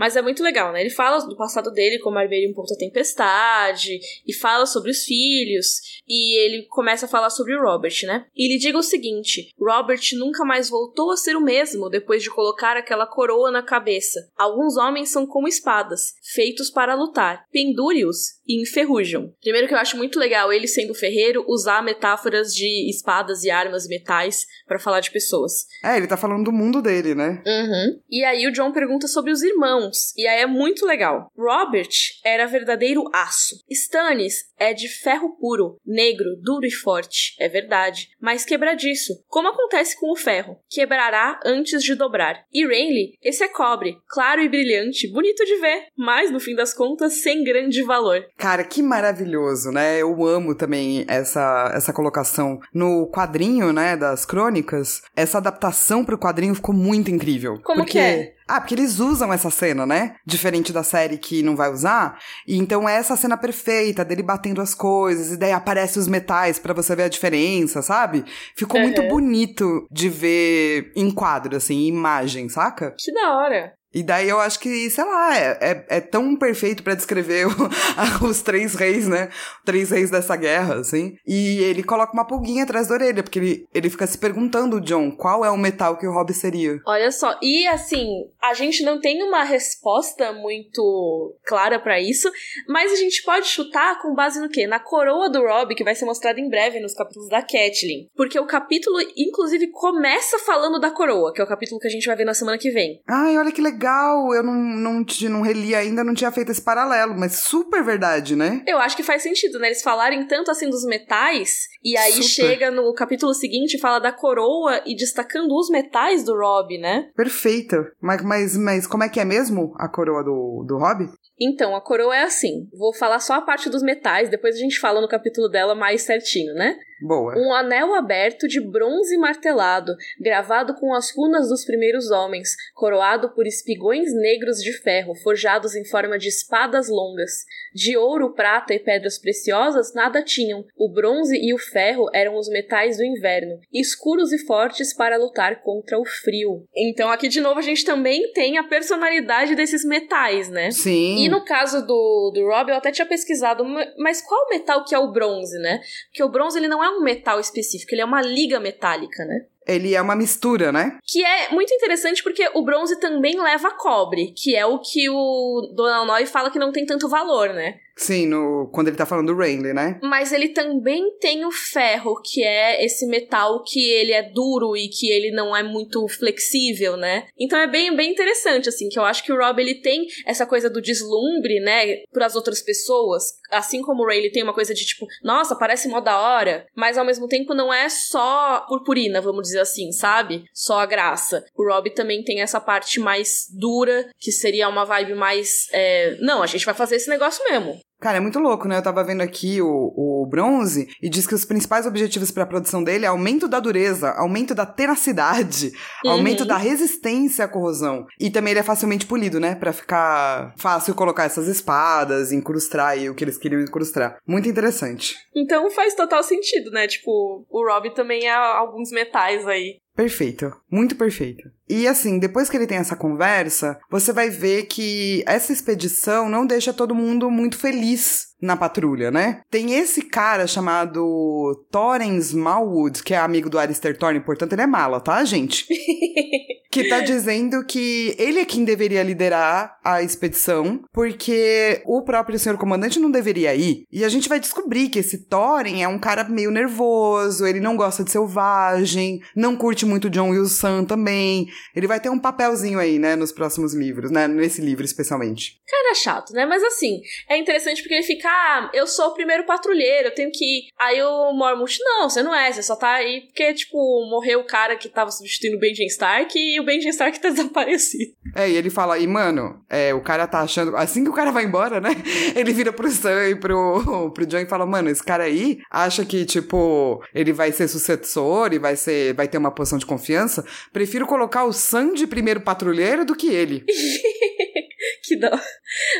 Mas é muito legal, né? Ele fala do passado dele, como um pouco da tempestade, e fala sobre os filhos, e ele começa a falar sobre o Robert, né? E ele diga o seguinte: Robert nunca mais voltou a ser o mesmo depois de colocar aquela coroa na cabeça. Alguns homens são como espadas, feitos para lutar. Pendure-os e enferrujam. Primeiro que eu acho muito legal ele sendo ferreiro usar metáforas de espadas e armas e metais para falar de pessoas. É, ele tá falando do mundo dele, né? Uhum. E aí o John pergunta sobre os irmãos, e aí é muito legal. Robert era verdadeiro aço. Stannis é de ferro puro, negro, duro e forte, é verdade, mas quebradiço, como acontece com o ferro, quebrará antes de dobrar. E Renly, esse é cobre, claro e brilhante, bonito de ver, mas no fim das contas sem grande valor. Cara, que maravilhoso, né? Eu amo também essa, essa colocação no quadrinho, né, das crônicas. Essa adaptação pro quadrinho ficou muito incrível. Como porque... que é? Ah, porque eles usam essa cena, né? Diferente da série que não vai usar. E então é essa cena perfeita dele batendo as coisas e daí aparece os metais para você ver a diferença, sabe? Ficou uhum. muito bonito de ver em quadro, assim, imagem, saca? Que da hora. E daí eu acho que, sei lá, é, é, é tão perfeito para descrever <laughs> o, os três reis, né? Três reis dessa guerra, assim. E ele coloca uma pulguinha atrás da orelha, porque ele, ele fica se perguntando, John, qual é o metal que o Rob seria. Olha só, e assim, a gente não tem uma resposta muito clara para isso, mas a gente pode chutar com base no quê? Na coroa do Rob, que vai ser mostrada em breve nos capítulos da Catelyn. Porque o capítulo, inclusive, começa falando da coroa, que é o capítulo que a gente vai ver na semana que vem. Ai, olha que legal legal, eu não, não, não reli ainda, não tinha feito esse paralelo, mas super verdade, né? Eu acho que faz sentido, né? Eles falarem tanto assim dos metais, e aí super. chega no capítulo seguinte fala da coroa e destacando os metais do Rob, né? Perfeito. Mas, mas, mas como é que é mesmo a coroa do, do Rob? Então, a coroa é assim. Vou falar só a parte dos metais, depois a gente fala no capítulo dela mais certinho, né? Boa. Um anel aberto de bronze martelado, gravado com as runas dos primeiros homens, coroado por espigões negros de ferro, forjados em forma de espadas longas. De ouro, prata e pedras preciosas nada tinham. O bronze e o ferro eram os metais do inverno, escuros e fortes para lutar contra o frio. Então, aqui de novo a gente também tem a personalidade desses metais, né? Sim. E no caso do, do Rob, eu até tinha pesquisado, mas qual metal que é o bronze, né? Porque o bronze ele não é um metal específico, ele é uma liga metálica, né? Ele é uma mistura, né? Que é muito interessante porque o bronze também leva cobre, que é o que o Donald Noy fala que não tem tanto valor, né? Sim, no, quando ele tá falando do Renly, né? Mas ele também tem o ferro, que é esse metal que ele é duro e que ele não é muito flexível, né? Então é bem, bem interessante, assim, que eu acho que o Rob, ele tem essa coisa do deslumbre, né, pras outras pessoas, assim como o ele tem uma coisa de tipo, nossa, parece mó da hora, mas ao mesmo tempo não é só purpurina, vamos dizer assim, sabe? Só a graça. O Rob também tem essa parte mais dura, que seria uma vibe mais, é, não, a gente vai fazer esse negócio mesmo. Cara, é muito louco, né? Eu tava vendo aqui o, o bronze e diz que os principais objetivos para a produção dele é aumento da dureza, aumento da tenacidade, uhum. aumento da resistência à corrosão. E também ele é facilmente polido, né? Para ficar fácil colocar essas espadas, incrustar aí o que eles queriam incrustar. Muito interessante. Então faz total sentido, né? Tipo, o Rob também é alguns metais aí. Perfeito, muito perfeito. E assim, depois que ele tem essa conversa, você vai ver que essa expedição não deixa todo mundo muito feliz na patrulha, né? Tem esse cara chamado Thorin Smallwood, que é amigo do Alistair Thorne, portanto ele é mala, tá, gente? <laughs> que tá dizendo que ele é quem deveria liderar a expedição, porque o próprio senhor comandante não deveria ir. E a gente vai descobrir que esse Thorin é um cara meio nervoso, ele não gosta de selvagem, não curte muito John Wilson também. Ele vai ter um papelzinho aí, né, nos próximos livros, né, nesse livro especialmente. Cara chato, né? Mas assim, é interessante porque ele fica ah, eu sou o primeiro patrulheiro, eu tenho que ir. Aí o Mormont, não, você não é, você só tá aí porque, tipo, morreu o cara que tava substituindo o Benjen Stark e o Benjen Stark tá <laughs> desaparecido. É, e ele fala, e mano, é, o cara tá achando, assim que o cara vai embora, né, <laughs> ele vira pro Sam e pro, <laughs> pro John e fala, mano, esse cara aí acha que, tipo, ele vai ser sucessor e vai ser, vai ter uma posição de confiança, prefiro colocar o Sam de primeiro patrulheiro do que ele. <laughs> que dó.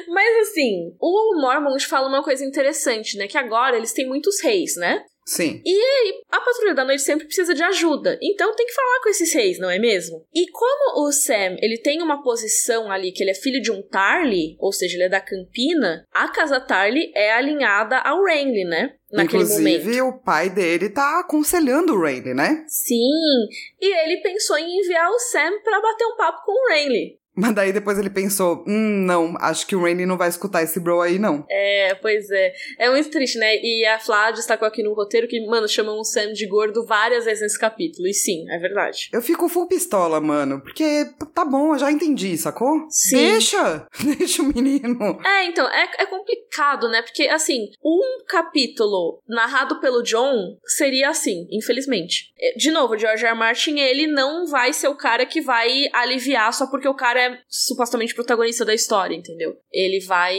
Mas assim, o Mormont fala uma coisa interessante, né? Que agora eles têm muitos reis, né? Sim. E a Patrulha da Noite sempre precisa de ajuda. Então tem que falar com esses reis, não é mesmo? E como o Sam, ele tem uma posição ali que ele é filho de um Tarly, ou seja, ele é da Campina, a casa Tarly é alinhada ao Renly, né? Naquele Inclusive, momento. o pai dele tá aconselhando o Renly, né? Sim. E ele pensou em enviar o Sam para bater um papo com o Renly. Mas daí depois ele pensou, hum, não, acho que o Rainy não vai escutar esse bro aí, não. É, pois é. É muito triste, né? E a Flá destacou aqui no roteiro que, mano, chamam o Sam de gordo várias vezes nesse capítulo. E sim, é verdade. Eu fico full pistola, mano, porque tá bom, eu já entendi, sacou? Sim. Deixa! <laughs> Deixa o menino. É, então, é, é complicado, né? Porque, assim, um capítulo narrado pelo John seria assim, infelizmente. De novo, George R. R. Martin, ele não vai ser o cara que vai aliviar só porque o cara é supostamente protagonista da história, entendeu? Ele vai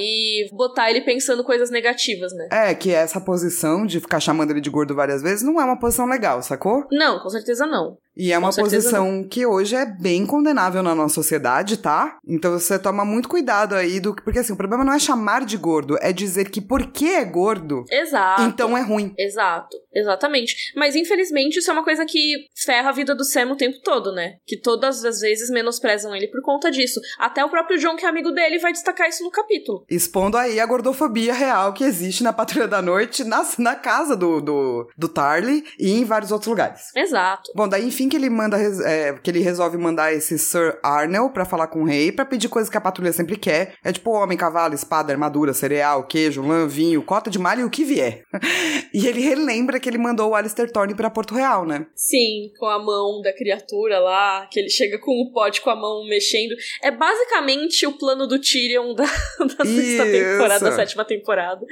botar ele pensando coisas negativas, né? É, que essa posição de ficar chamando ele de gordo várias vezes não é uma posição legal, sacou? Não, com certeza não. E é uma posição que hoje é bem condenável na nossa sociedade, tá? Então você toma muito cuidado aí do. Porque assim, o problema não é chamar de gordo, é dizer que porque é gordo. Exato. Então é ruim. Exato. Exatamente. Mas infelizmente isso é uma coisa que ferra a vida do Sam o tempo todo, né? Que todas as vezes menosprezam ele por conta disso. Até o próprio John, que é amigo dele, vai destacar isso no capítulo. Expondo aí a gordofobia real que existe na Patrulha da Noite, na, na casa do, do, do Tarly e em vários outros lugares. Exato. Bom, daí enfim que ele manda é, que ele resolve mandar esse Sir Arnel para falar com o rei para pedir coisas que a patrulha sempre quer. É tipo homem, cavalo, espada, armadura, cereal, queijo, lã, vinho, cota de malha e o que vier. <laughs> e ele relembra que ele mandou o Alistair Thorne para Porto Real, né? Sim, com a mão da criatura lá, que ele chega com o pote com a mão mexendo. É basicamente o plano do Tyrion da, <laughs> da sexta temporada, da sétima temporada.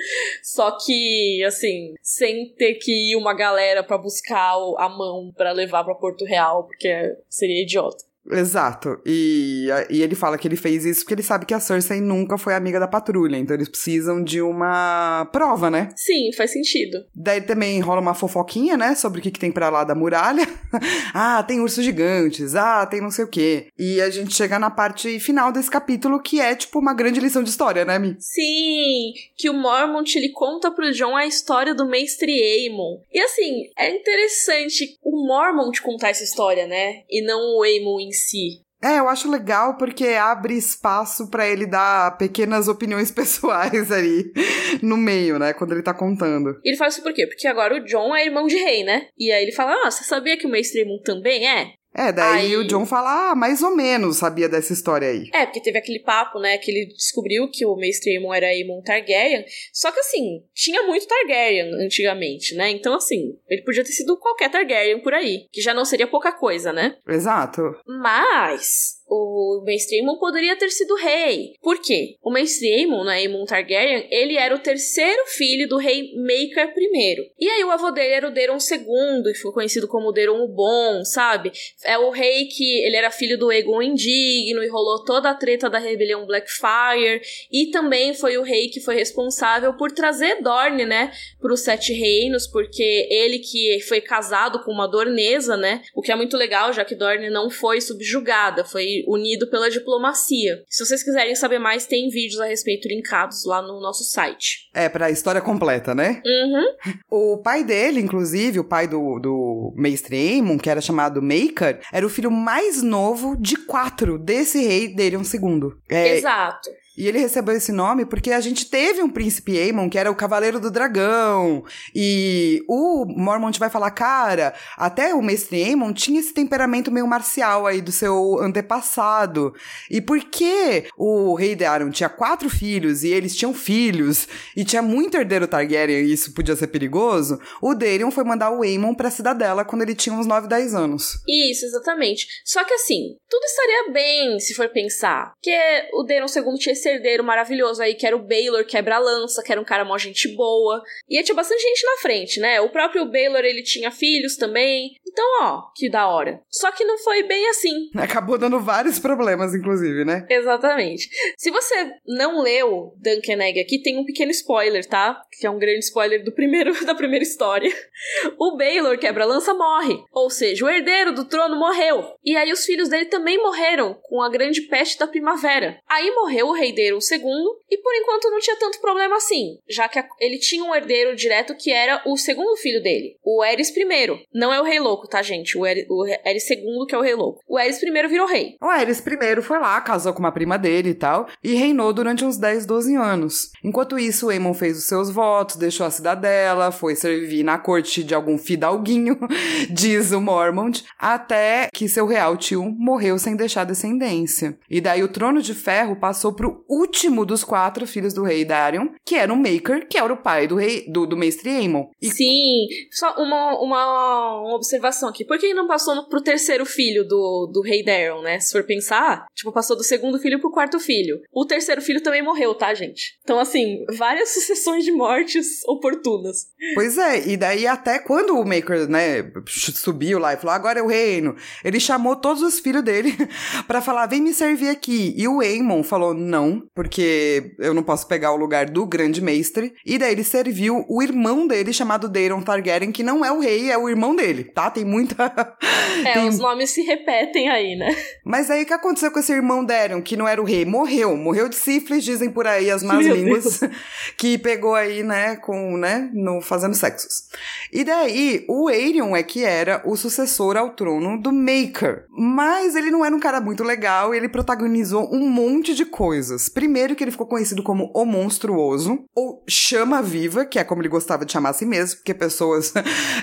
Só que, assim, sem ter que ir uma galera para buscar a mão para levar para Porto Real, porque seria idiota. Exato. E, e ele fala que ele fez isso porque ele sabe que a Cersei nunca foi amiga da patrulha, então eles precisam de uma prova, né? Sim, faz sentido. Daí também rola uma fofoquinha, né, sobre o que, que tem para lá da muralha. <laughs> ah, tem ursos gigantes, ah, tem não sei o quê. E a gente chega na parte final desse capítulo que é tipo uma grande lição de história, né, Mi? Sim, que o Mormont ele conta pro John a história do mestre Aemon. E assim, é interessante o Mormont contar essa história, né? E não o Aemon em si. É, eu acho legal porque abre espaço para ele dar pequenas opiniões <laughs> pessoais ali no meio, né? Quando ele tá contando. E ele fala isso por quê? Porque agora o John é irmão de rei, né? E aí ele fala: Ah, você sabia que o Mestre Aemon também é? É, daí aí... o John fala, ah, mais ou menos sabia dessa história aí. É, porque teve aquele papo, né, que ele descobriu que o Mestre Aemon era Aemon Targaryen, só que assim, tinha muito Targaryen antigamente, né, então assim, ele podia ter sido qualquer Targaryen por aí, que já não seria pouca coisa, né? Exato. Mas, o Mestre Aemon poderia ter sido rei. Por quê? O Mestre Aemon, né, Aemon Targaryen, ele era o terceiro filho do rei Maker I. E aí o avô dele era o Daeron II, e ficou conhecido como Daeron o Bom, sabe? É o rei que ele era filho do Aegon Indigno e rolou toda a treta da rebelião Blackfyre. E também foi o rei que foi responsável por trazer Dorne, né, para os Sete Reinos, porque ele que foi casado com uma dornesa, né? O que é muito legal, já que Dorne não foi subjugada, foi unido pela diplomacia. Se vocês quiserem saber mais, tem vídeos a respeito linkados lá no nosso site. É, pra história completa, né? Uhum. <laughs> O pai dele, inclusive, o pai do, do Mestre Aemon, que era chamado Maker, era o filho mais novo de quatro desse rei Daerion II. É, Exato. E ele recebeu esse nome porque a gente teve um príncipe Aemon, que era o Cavaleiro do Dragão. E o Mormont vai falar, cara, até o Mestre Aemon tinha esse temperamento meio marcial aí do seu antepassado. E porque o rei de Aron tinha quatro filhos e eles tinham filhos e tinha muito herdeiro Targaryen e isso podia ser perigoso, o Daemon foi mandar o Aemon pra cidadela quando ele tinha uns 9, 10 anos. Isso, exatamente. Só que assim, tudo estaria bem se for pensar. Que o Daemon II tinha esse herdeiro maravilhoso aí, que era o Baylor quebra-lança, que era um cara mó gente boa. E tinha bastante gente na frente, né? O próprio Baylor, ele tinha filhos também. Então, ó, que da hora. Só que não foi bem assim. Acabou dando vários problemas, inclusive, né? Exatamente. Se você não leu Duncan Egg aqui, tem um pequeno spoiler, tá? Que é um grande spoiler do primeiro <laughs> da primeira história. O Baylor quebra-lança morre. Ou seja, o herdeiro do trono morreu. E aí os filhos dele também morreram com a grande peste da primavera. Aí morreu o rei Daeron II e por enquanto não tinha tanto problema assim, já que ele tinha um herdeiro direto que era o segundo filho dele, o Eris I. Não é o rei louco, tá, gente? O, Eris, o Eris II que é o rei louco. O Eris I virou rei. O Eris I foi lá, casou com uma prima dele e tal, e reinou durante uns 10, 12 anos. Enquanto isso, o Aemon fez os seus votos, deixou a cidadela, foi servir na corte de algum fidalguinho, <laughs> diz o Mormont, até que seu real tio morreu sem deixar descendência. E daí o trono de ferro passou pro último dos quatro filhos do rei Darion, que era o Maker, que era o pai do rei do, do mestre Aemon. E... Sim, só uma, uma, uma, observação aqui. Por que não passou no, pro terceiro filho do, do rei Darion, né? Se for pensar, tipo, passou do segundo filho pro quarto filho. O terceiro filho também morreu, tá, gente? Então, assim, várias <laughs> sucessões de mortes oportunas. Pois é, e daí até quando o Maker, né, subiu lá e falou, agora é o reino, ele chamou todos os filhos dele <laughs> para falar, vem me servir aqui. E o Aemon falou, não, porque eu não posso pegar o lugar do grande mestre. E daí ele serviu o irmão dele, chamado Daeron Targaryen, que não é o rei, é o irmão dele, tá? Tem muita... <laughs> É, Tem... os nomes se repetem aí, né? Mas aí o que aconteceu com esse irmão Daeron, que não era o rei? Morreu, morreu de sífilis, dizem por aí as más Meu línguas, Deus. <laughs> que pegou aí, né, com, né, no, fazendo sexos. E daí, o Aerion é que era o sucessor ao trono do Maker. Mas ele não era um cara muito legal e ele protagonizou um monte de coisas. Primeiro que ele ficou conhecido como o Monstruoso, ou Chama Viva, que é como ele gostava de chamar a si mesmo, porque pessoas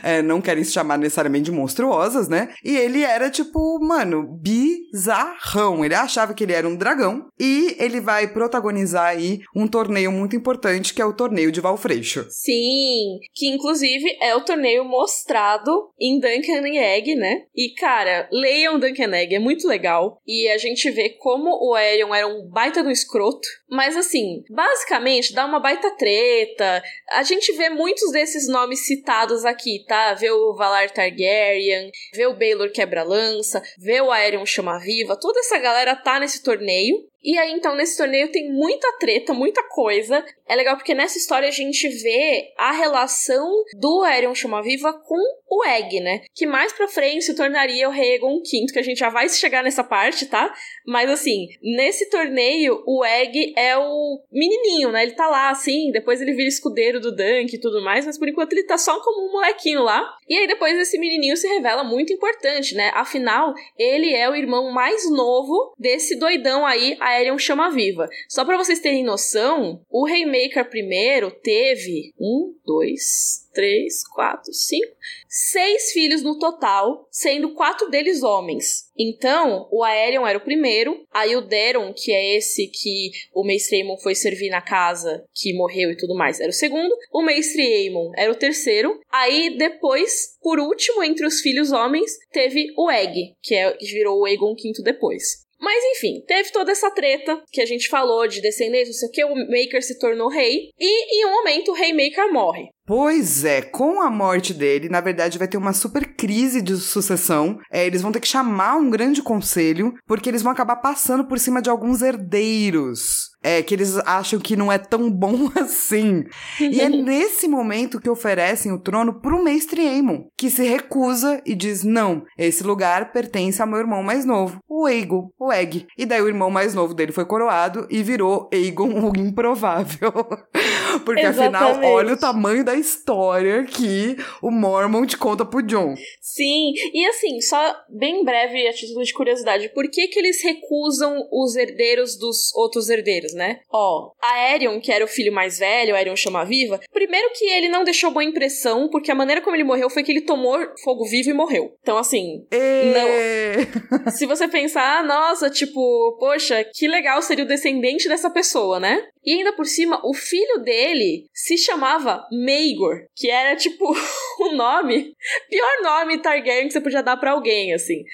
é, <laughs> não querem se chamar necessariamente de monstruosas, né? E ele era tipo, mano, bizarrão. Ele achava que ele era um dragão e ele vai protagonizar aí um torneio muito importante que é o torneio de Valfreixo. Sim, que inclusive é o torneio mostrado em Duncan Egg, né? E cara, leiam Duncan Egg, é muito legal. E a gente vê como o Aerion era um baita do escroto. Mas assim, basicamente dá uma baita treta. A gente vê muitos desses nomes citados aqui, tá? Vê o Valar Targaryen, vê o Baelor Quebra-Lança, vê o Aerion Chama-Viva. Toda essa galera tá nesse torneio. E aí, então, nesse torneio tem muita treta, muita coisa. É legal porque nessa história a gente vê a relação do Aerion Chama-Viva com o Egg, né? Que mais pra frente se tornaria o rei Egon V, que a gente já vai chegar nessa parte, tá? Mas assim, nesse torneio, o Egg é o menininho, né? Ele tá lá, assim, depois ele vira escudeiro do Dunk e tudo mais, mas por enquanto ele tá só como um molequinho lá. E aí depois esse menininho se revela muito importante, né? Afinal, ele é o irmão mais novo desse doidão aí, Aerion Chama Viva. Só para vocês terem noção, o Raymaker primeiro teve um, dois, três, quatro, cinco, seis filhos no total, sendo quatro deles homens. Então, o Aerion era o primeiro, aí o Deron, que é esse que o Mestre Aemon foi servir na casa, que morreu e tudo mais, era o segundo, o Mestre Aemon era o terceiro, aí depois, por último, entre os filhos homens, teve o Egg, que, é, que virou o Aegon V depois. Mas enfim, teve toda essa treta que a gente falou de descendência, não sei o que, o Maker se tornou rei, e em um momento o rei Maker morre. Pois é, com a morte dele, na verdade vai ter uma super crise de sucessão. É, eles vão ter que chamar um grande conselho, porque eles vão acabar passando por cima de alguns herdeiros. É, que eles acham que não é tão <laughs> bom assim. e é <laughs> nesse momento que oferecem o trono pro mestre Aemon, que se recusa e diz: não, esse lugar pertence ao meu irmão mais novo, o Aegon, o Egg. E daí o irmão mais novo dele foi coroado e virou Aegon o improvável. <laughs> <laughs> Porque Exatamente. afinal, olha o tamanho da história que o Mormont conta pro John. Sim, e assim, só bem breve a título de curiosidade, por que que eles recusam os herdeiros dos outros herdeiros, né? Ó, a Aerion, que era o filho mais velho, a Aerion chama viva, primeiro que ele não deixou boa impressão, porque a maneira como ele morreu foi que ele tomou fogo vivo e morreu. Então, assim, E... <laughs> se você pensar, ah, nossa, tipo, poxa, que legal seria o descendente dessa pessoa, né? E ainda por cima, o filho dele se chamava Maegor, que era tipo <laughs> o nome, pior nome Targaryen que você podia dar pra alguém, assim.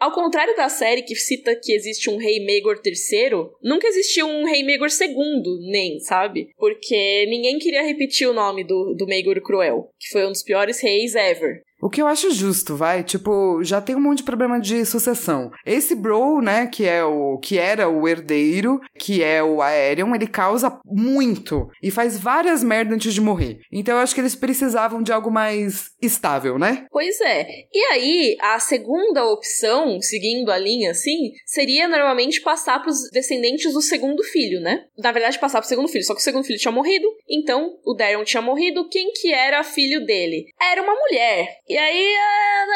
Ao contrário da série que cita que existe um rei Maegor III, nunca existiu um rei Maegor II, nem, sabe? Porque ninguém queria repetir o nome do, do Maegor Cruel, que foi um dos piores reis ever. O que eu acho justo, vai, tipo, já tem um monte de problema de sucessão. Esse Bro, né, que é o que era o herdeiro, que é o Aerion, ele causa muito e faz várias merdas antes de morrer. Então eu acho que eles precisavam de algo mais estável, né? Pois é. E aí, a segunda opção, seguindo a linha assim, seria normalmente passar pros descendentes do segundo filho, né? Na verdade, passar pro segundo filho, só que o segundo filho tinha morrido, então o Daron tinha morrido, quem que era filho dele? Era uma mulher. E aí,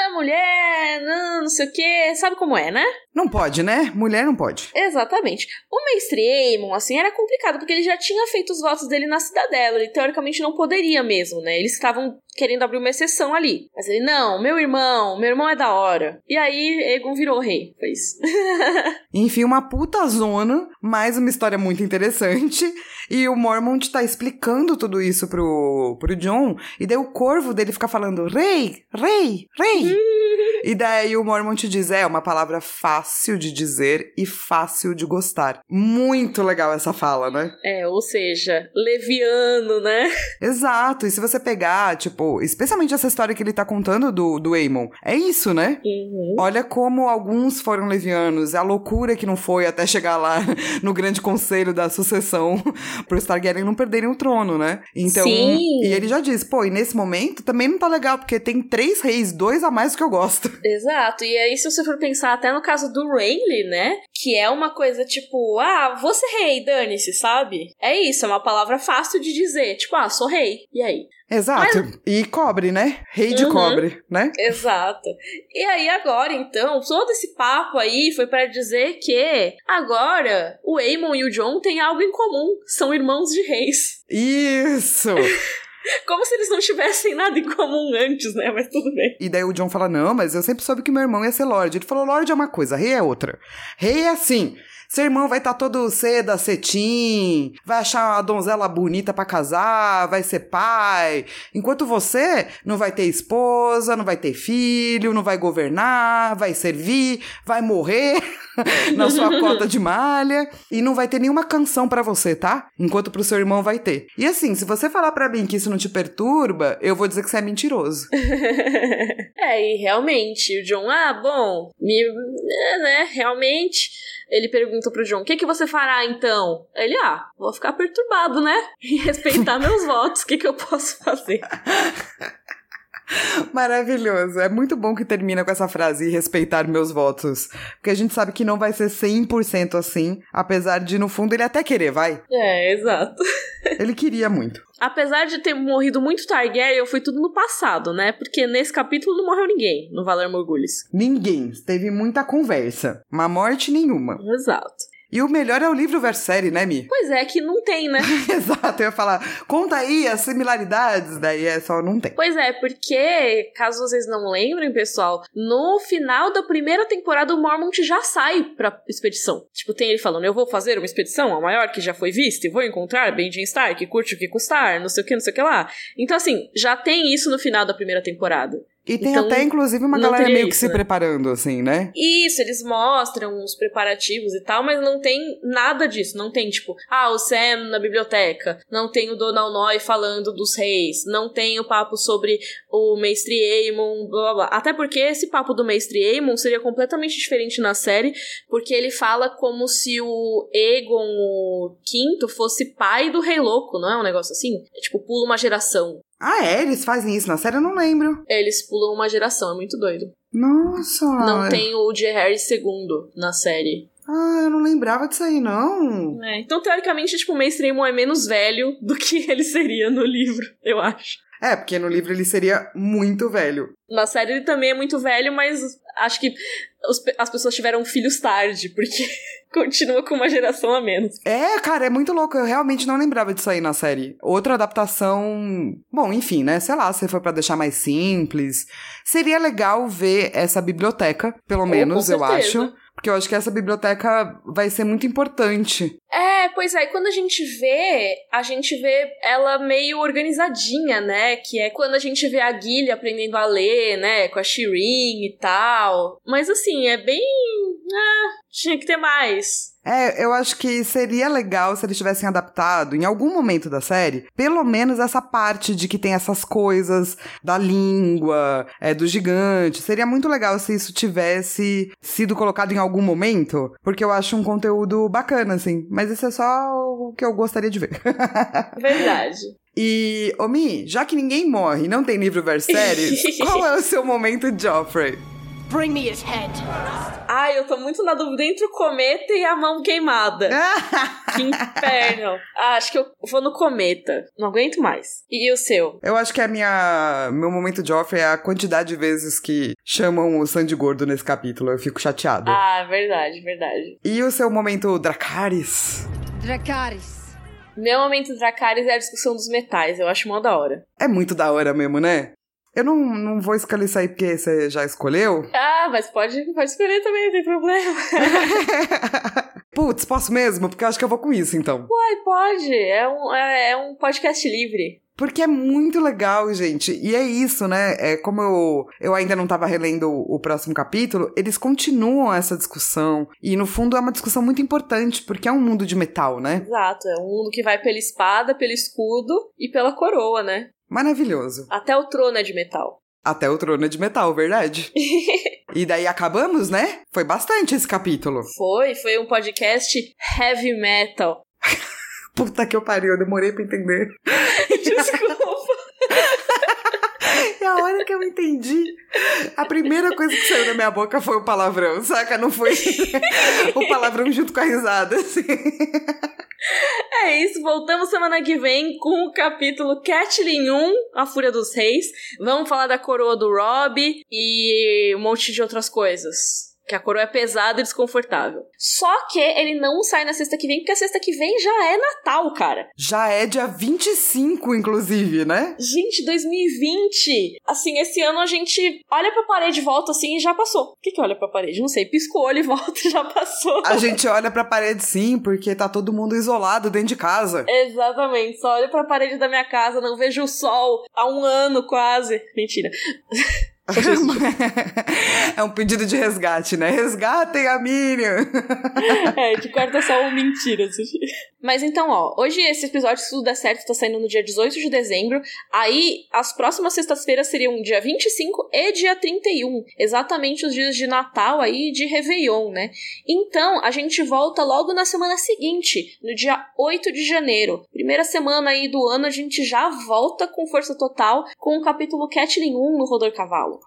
a mulher, não, não sei o que, sabe como é, né? Não pode, né? Mulher não pode. Exatamente. O mestre Aemon, assim, era complicado, porque ele já tinha feito os votos dele na cidadela, ele teoricamente não poderia mesmo, né? Eles estavam querendo abrir uma exceção ali. Mas ele, não, meu irmão, meu irmão é da hora. E aí, Egon virou rei. Foi isso. <laughs> Enfim, uma puta zona, mais uma história muito interessante. E o Mormont tá explicando tudo isso pro, pro John. E daí o corvo dele fica falando: Rei, rei, rei. E daí o Mormont diz: É uma palavra fácil de dizer e fácil de gostar. Muito legal essa fala, né? É, ou seja, leviano, né? Exato. E se você pegar, tipo, especialmente essa história que ele tá contando do, do Aemon, é isso, né? Uhum. Olha como alguns foram levianos, a loucura que não foi até chegar lá <laughs> no grande conselho da sucessão <laughs> pro Targaryen não perderem o trono, né? Então, Sim. e ele já diz, pô, e nesse momento também não tá legal, porque tem três reis, dois a mais do que eu gosto. Exato. E aí, se você for pensar até no caso do Renly, né? Que é uma coisa tipo, ah, vou ser rei, dane-se, sabe? É isso, é uma palavra fácil de dizer. Tipo, ah, sou rei. E aí? Exato. E cobre, né? Rei de Uhum. cobre, né? Exato. E aí agora, então, todo esse papo aí foi pra dizer que agora o Aemon e o John têm algo em comum. São irmãos de reis. Isso! <laughs> Como se eles não tivessem nada em comum antes, né? Mas tudo bem. E daí o John fala: Não, mas eu sempre soube que meu irmão ia ser Lorde. Ele falou: Lorde é uma coisa, rei é outra. Rei é assim. Seu irmão vai estar todo seda, cetim, vai achar uma donzela bonita pra casar, vai ser pai. Enquanto você não vai ter esposa, não vai ter filho, não vai governar, vai servir, vai morrer <laughs> na sua cota de malha e não vai ter nenhuma canção pra você, tá? Enquanto pro seu irmão vai ter. E assim, se você falar pra mim que isso não te perturba, eu vou dizer que você é mentiroso. <laughs> é, e realmente, o John, ah, bom, me, é, né, realmente. Ele pergunta pro John, o que, que você fará então? Ele, ah, vou ficar perturbado, né? <laughs> E respeitar meus votos, o que, que eu posso fazer? <laughs> Maravilhoso. É muito bom que termina com essa frase, respeitar meus votos. Porque a gente sabe que não vai ser 100% assim, apesar de, no fundo, ele até querer, vai. É, exato. Ele queria muito. Apesar de ter morrido muito Targaryen, foi tudo no passado, né? Porque nesse capítulo não morreu ninguém no Valar Morgulhos. Ninguém. Teve muita conversa. Uma morte nenhuma. Exato. E o melhor é o livro versus série, né, Mi? Pois é, que não tem, né? <laughs> Exato, eu ia falar, conta aí as similaridades, daí é só não tem. Pois é, porque, caso vocês não lembrem, pessoal, no final da primeira temporada o Mormont já sai pra expedição. Tipo, tem ele falando, eu vou fazer uma expedição, a maior que já foi vista, e vou encontrar Benjen Stark, curte o que custar, não sei o que, não sei o que lá. Então, assim, já tem isso no final da primeira temporada. E tem Então, até, inclusive, uma galera meio que isso, se né? preparando, assim, né? Isso, eles mostram os preparativos e tal, mas não tem nada disso. Não tem, tipo, ah, o Sam na biblioteca. Não tem o Donald Noy falando dos reis. Não tem o papo sobre o Mestre Aemon, blá blá blá. Até porque esse papo do Mestre Aemon seria completamente diferente na série, porque ele fala como se o o quinto fosse pai do Rei Louco, não é um negócio assim? É tipo, pula uma geração. Ah, é? Eles fazem isso na série? Eu não lembro. Eles pulam uma geração, é muito doido. Nossa! Não tem o J. Harry II na série. Ah, eu não lembrava disso aí, não. É, então, teoricamente, tipo, o Mestre Aemon é menos velho do que <laughs> ele seria no livro, eu acho. É, porque no livro ele seria muito velho. Na série ele também é muito velho, mas acho que as pessoas tiveram filhos tarde, porque <laughs> continua com uma geração a menos. É, cara, é muito louco. Eu realmente não lembrava disso aí na série. Outra adaptação. Bom, enfim, né? Sei lá, se for pra deixar mais simples. Seria legal ver essa biblioteca, pelo Oh, menos, eu acho. Porque eu acho que essa biblioteca vai ser muito importante. É, pois é, e quando a gente vê, a gente vê ela meio organizadinha, né? Que é quando a gente vê a Guilha aprendendo a ler, né? Com a Shirin e tal. Mas assim, é bem. Ah, tinha que ter mais. É, eu acho que seria legal se eles tivessem adaptado, em algum momento da série, pelo menos essa parte de que tem essas coisas da língua, é, do gigante. Seria muito legal se isso tivesse sido colocado em algum momento, porque eu acho um conteúdo bacana, assim. Mas isso é só o que eu gostaria de ver. <laughs> Verdade. e, Omi, já que ninguém morre e não tem livro versus séries, <laughs> qual é o seu momento Joffrey? Bring me his head. Ai, eu tô muito na dúvida entre o cometa e a mão queimada. <laughs> Que inferno. Ah, acho que eu vou no cometa. Não aguento mais. E o seu? Eu acho que a minha meu momento Joffrey é a quantidade de vezes que chamam o Sandy Gordo nesse capítulo. Eu fico chateado. Ah, verdade, verdade. E o seu momento Dracarys? Dracarys. Meu momento Dracarys é a discussão dos metais. Eu acho mó da hora. É muito da hora mesmo, né? Eu não, não vou escolher isso aí porque você já escolheu. Ah, mas pode, pode escolher também, não tem problema. <laughs> Putz, posso mesmo? Porque eu acho que eu vou com isso, então. Uai, pode. É um, é, é um podcast livre. Porque é muito legal, gente. E é isso, né? É como eu, eu ainda não tava relendo o, o próximo capítulo, eles continuam essa discussão. E no fundo é uma discussão muito importante, porque é um mundo de metal, né? Exato. É um mundo que vai pela espada, pelo escudo e pela coroa, né? Maravilhoso. Até o trono é de metal. Até o trono é de metal, verdade? <laughs> e daí acabamos, né? Foi bastante esse capítulo. Foi, foi um podcast heavy metal. <laughs> Puta que eu pariu, eu demorei pra entender. <laughs> Desculpa. E a hora que eu entendi, a primeira coisa que saiu da minha boca foi o palavrão, saca? Não foi o palavrão junto com a risada, assim. <laughs> É isso, voltamos semana que vem com o capítulo Catelyn 1, A Fúria dos Reis. Vamos falar da coroa do Rob e um monte de outras coisas. Que a coroa é pesada e desconfortável. Só que ele não sai na sexta que vem, porque a sexta que vem já é Natal, cara. Já é dia 25, inclusive, né? Gente, 2020! Assim, esse ano a gente olha pra parede e volta assim e já passou. O que que olha pra parede? Não sei, pisca o olho e volta e já passou. A gente olha pra parede sim, porque tá todo mundo isolado dentro de casa. Exatamente, só olho pra parede da minha casa, não vejo o sol há um ano quase. Mentira. <laughs> <laughs> é um pedido de resgate, né? Resgatem a Miriam! é, de corta só um mentira. Sushi. Mas então, ó, hoje esse episódio, se tudo der certo, tá saindo no dia 18 de dezembro. Aí, as próximas sextas-feiras seriam dia 25 e dia 31. Exatamente os dias de Natal aí e de Réveillon, né? Então, a gente volta logo na semana seguinte, no dia 8 de janeiro. Primeira semana aí do ano, a gente já volta com força total com o capítulo Catelyn 1 no Rodor Cavalo.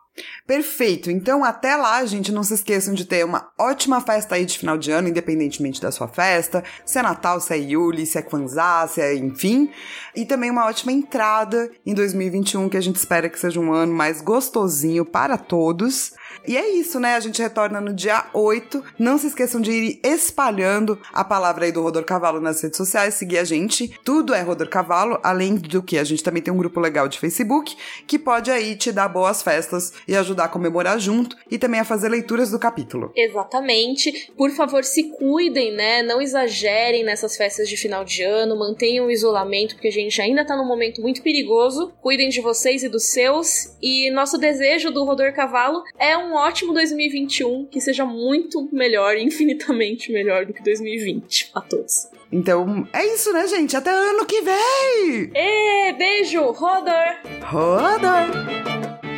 Perfeito. Então, até lá, gente, não se esqueçam de ter uma ótima festa aí de final de ano, independentemente da sua festa. Se é Natal, se é Yuli, se é Kwanzaa, se é enfim. E também uma ótima entrada em 2021, que a gente espera que seja um ano mais gostosinho para todos. E é isso, né? A gente retorna no dia 8. Não se esqueçam de ir espalhando a palavra aí do Rodor Cavalo nas redes sociais, seguir a gente. Tudo é Rodor Cavalo, além do que a gente também tem um grupo legal de Facebook que pode aí te dar boas festas e ajudar a comemorar junto e também a fazer leituras do capítulo. Exatamente. Por favor, se cuidem, né? Não exagerem nessas festas de final de ano, mantenham o isolamento, porque a gente ainda tá num momento muito perigoso. Cuidem de vocês e dos seus. E nosso desejo do Rodor Cavalo é um ótimo 2021 que seja muito melhor, <laughs> infinitamente melhor do que 2020 a todos. Então, é isso, né, gente? Até ano que vem! E beijo, Rodor! Rodor!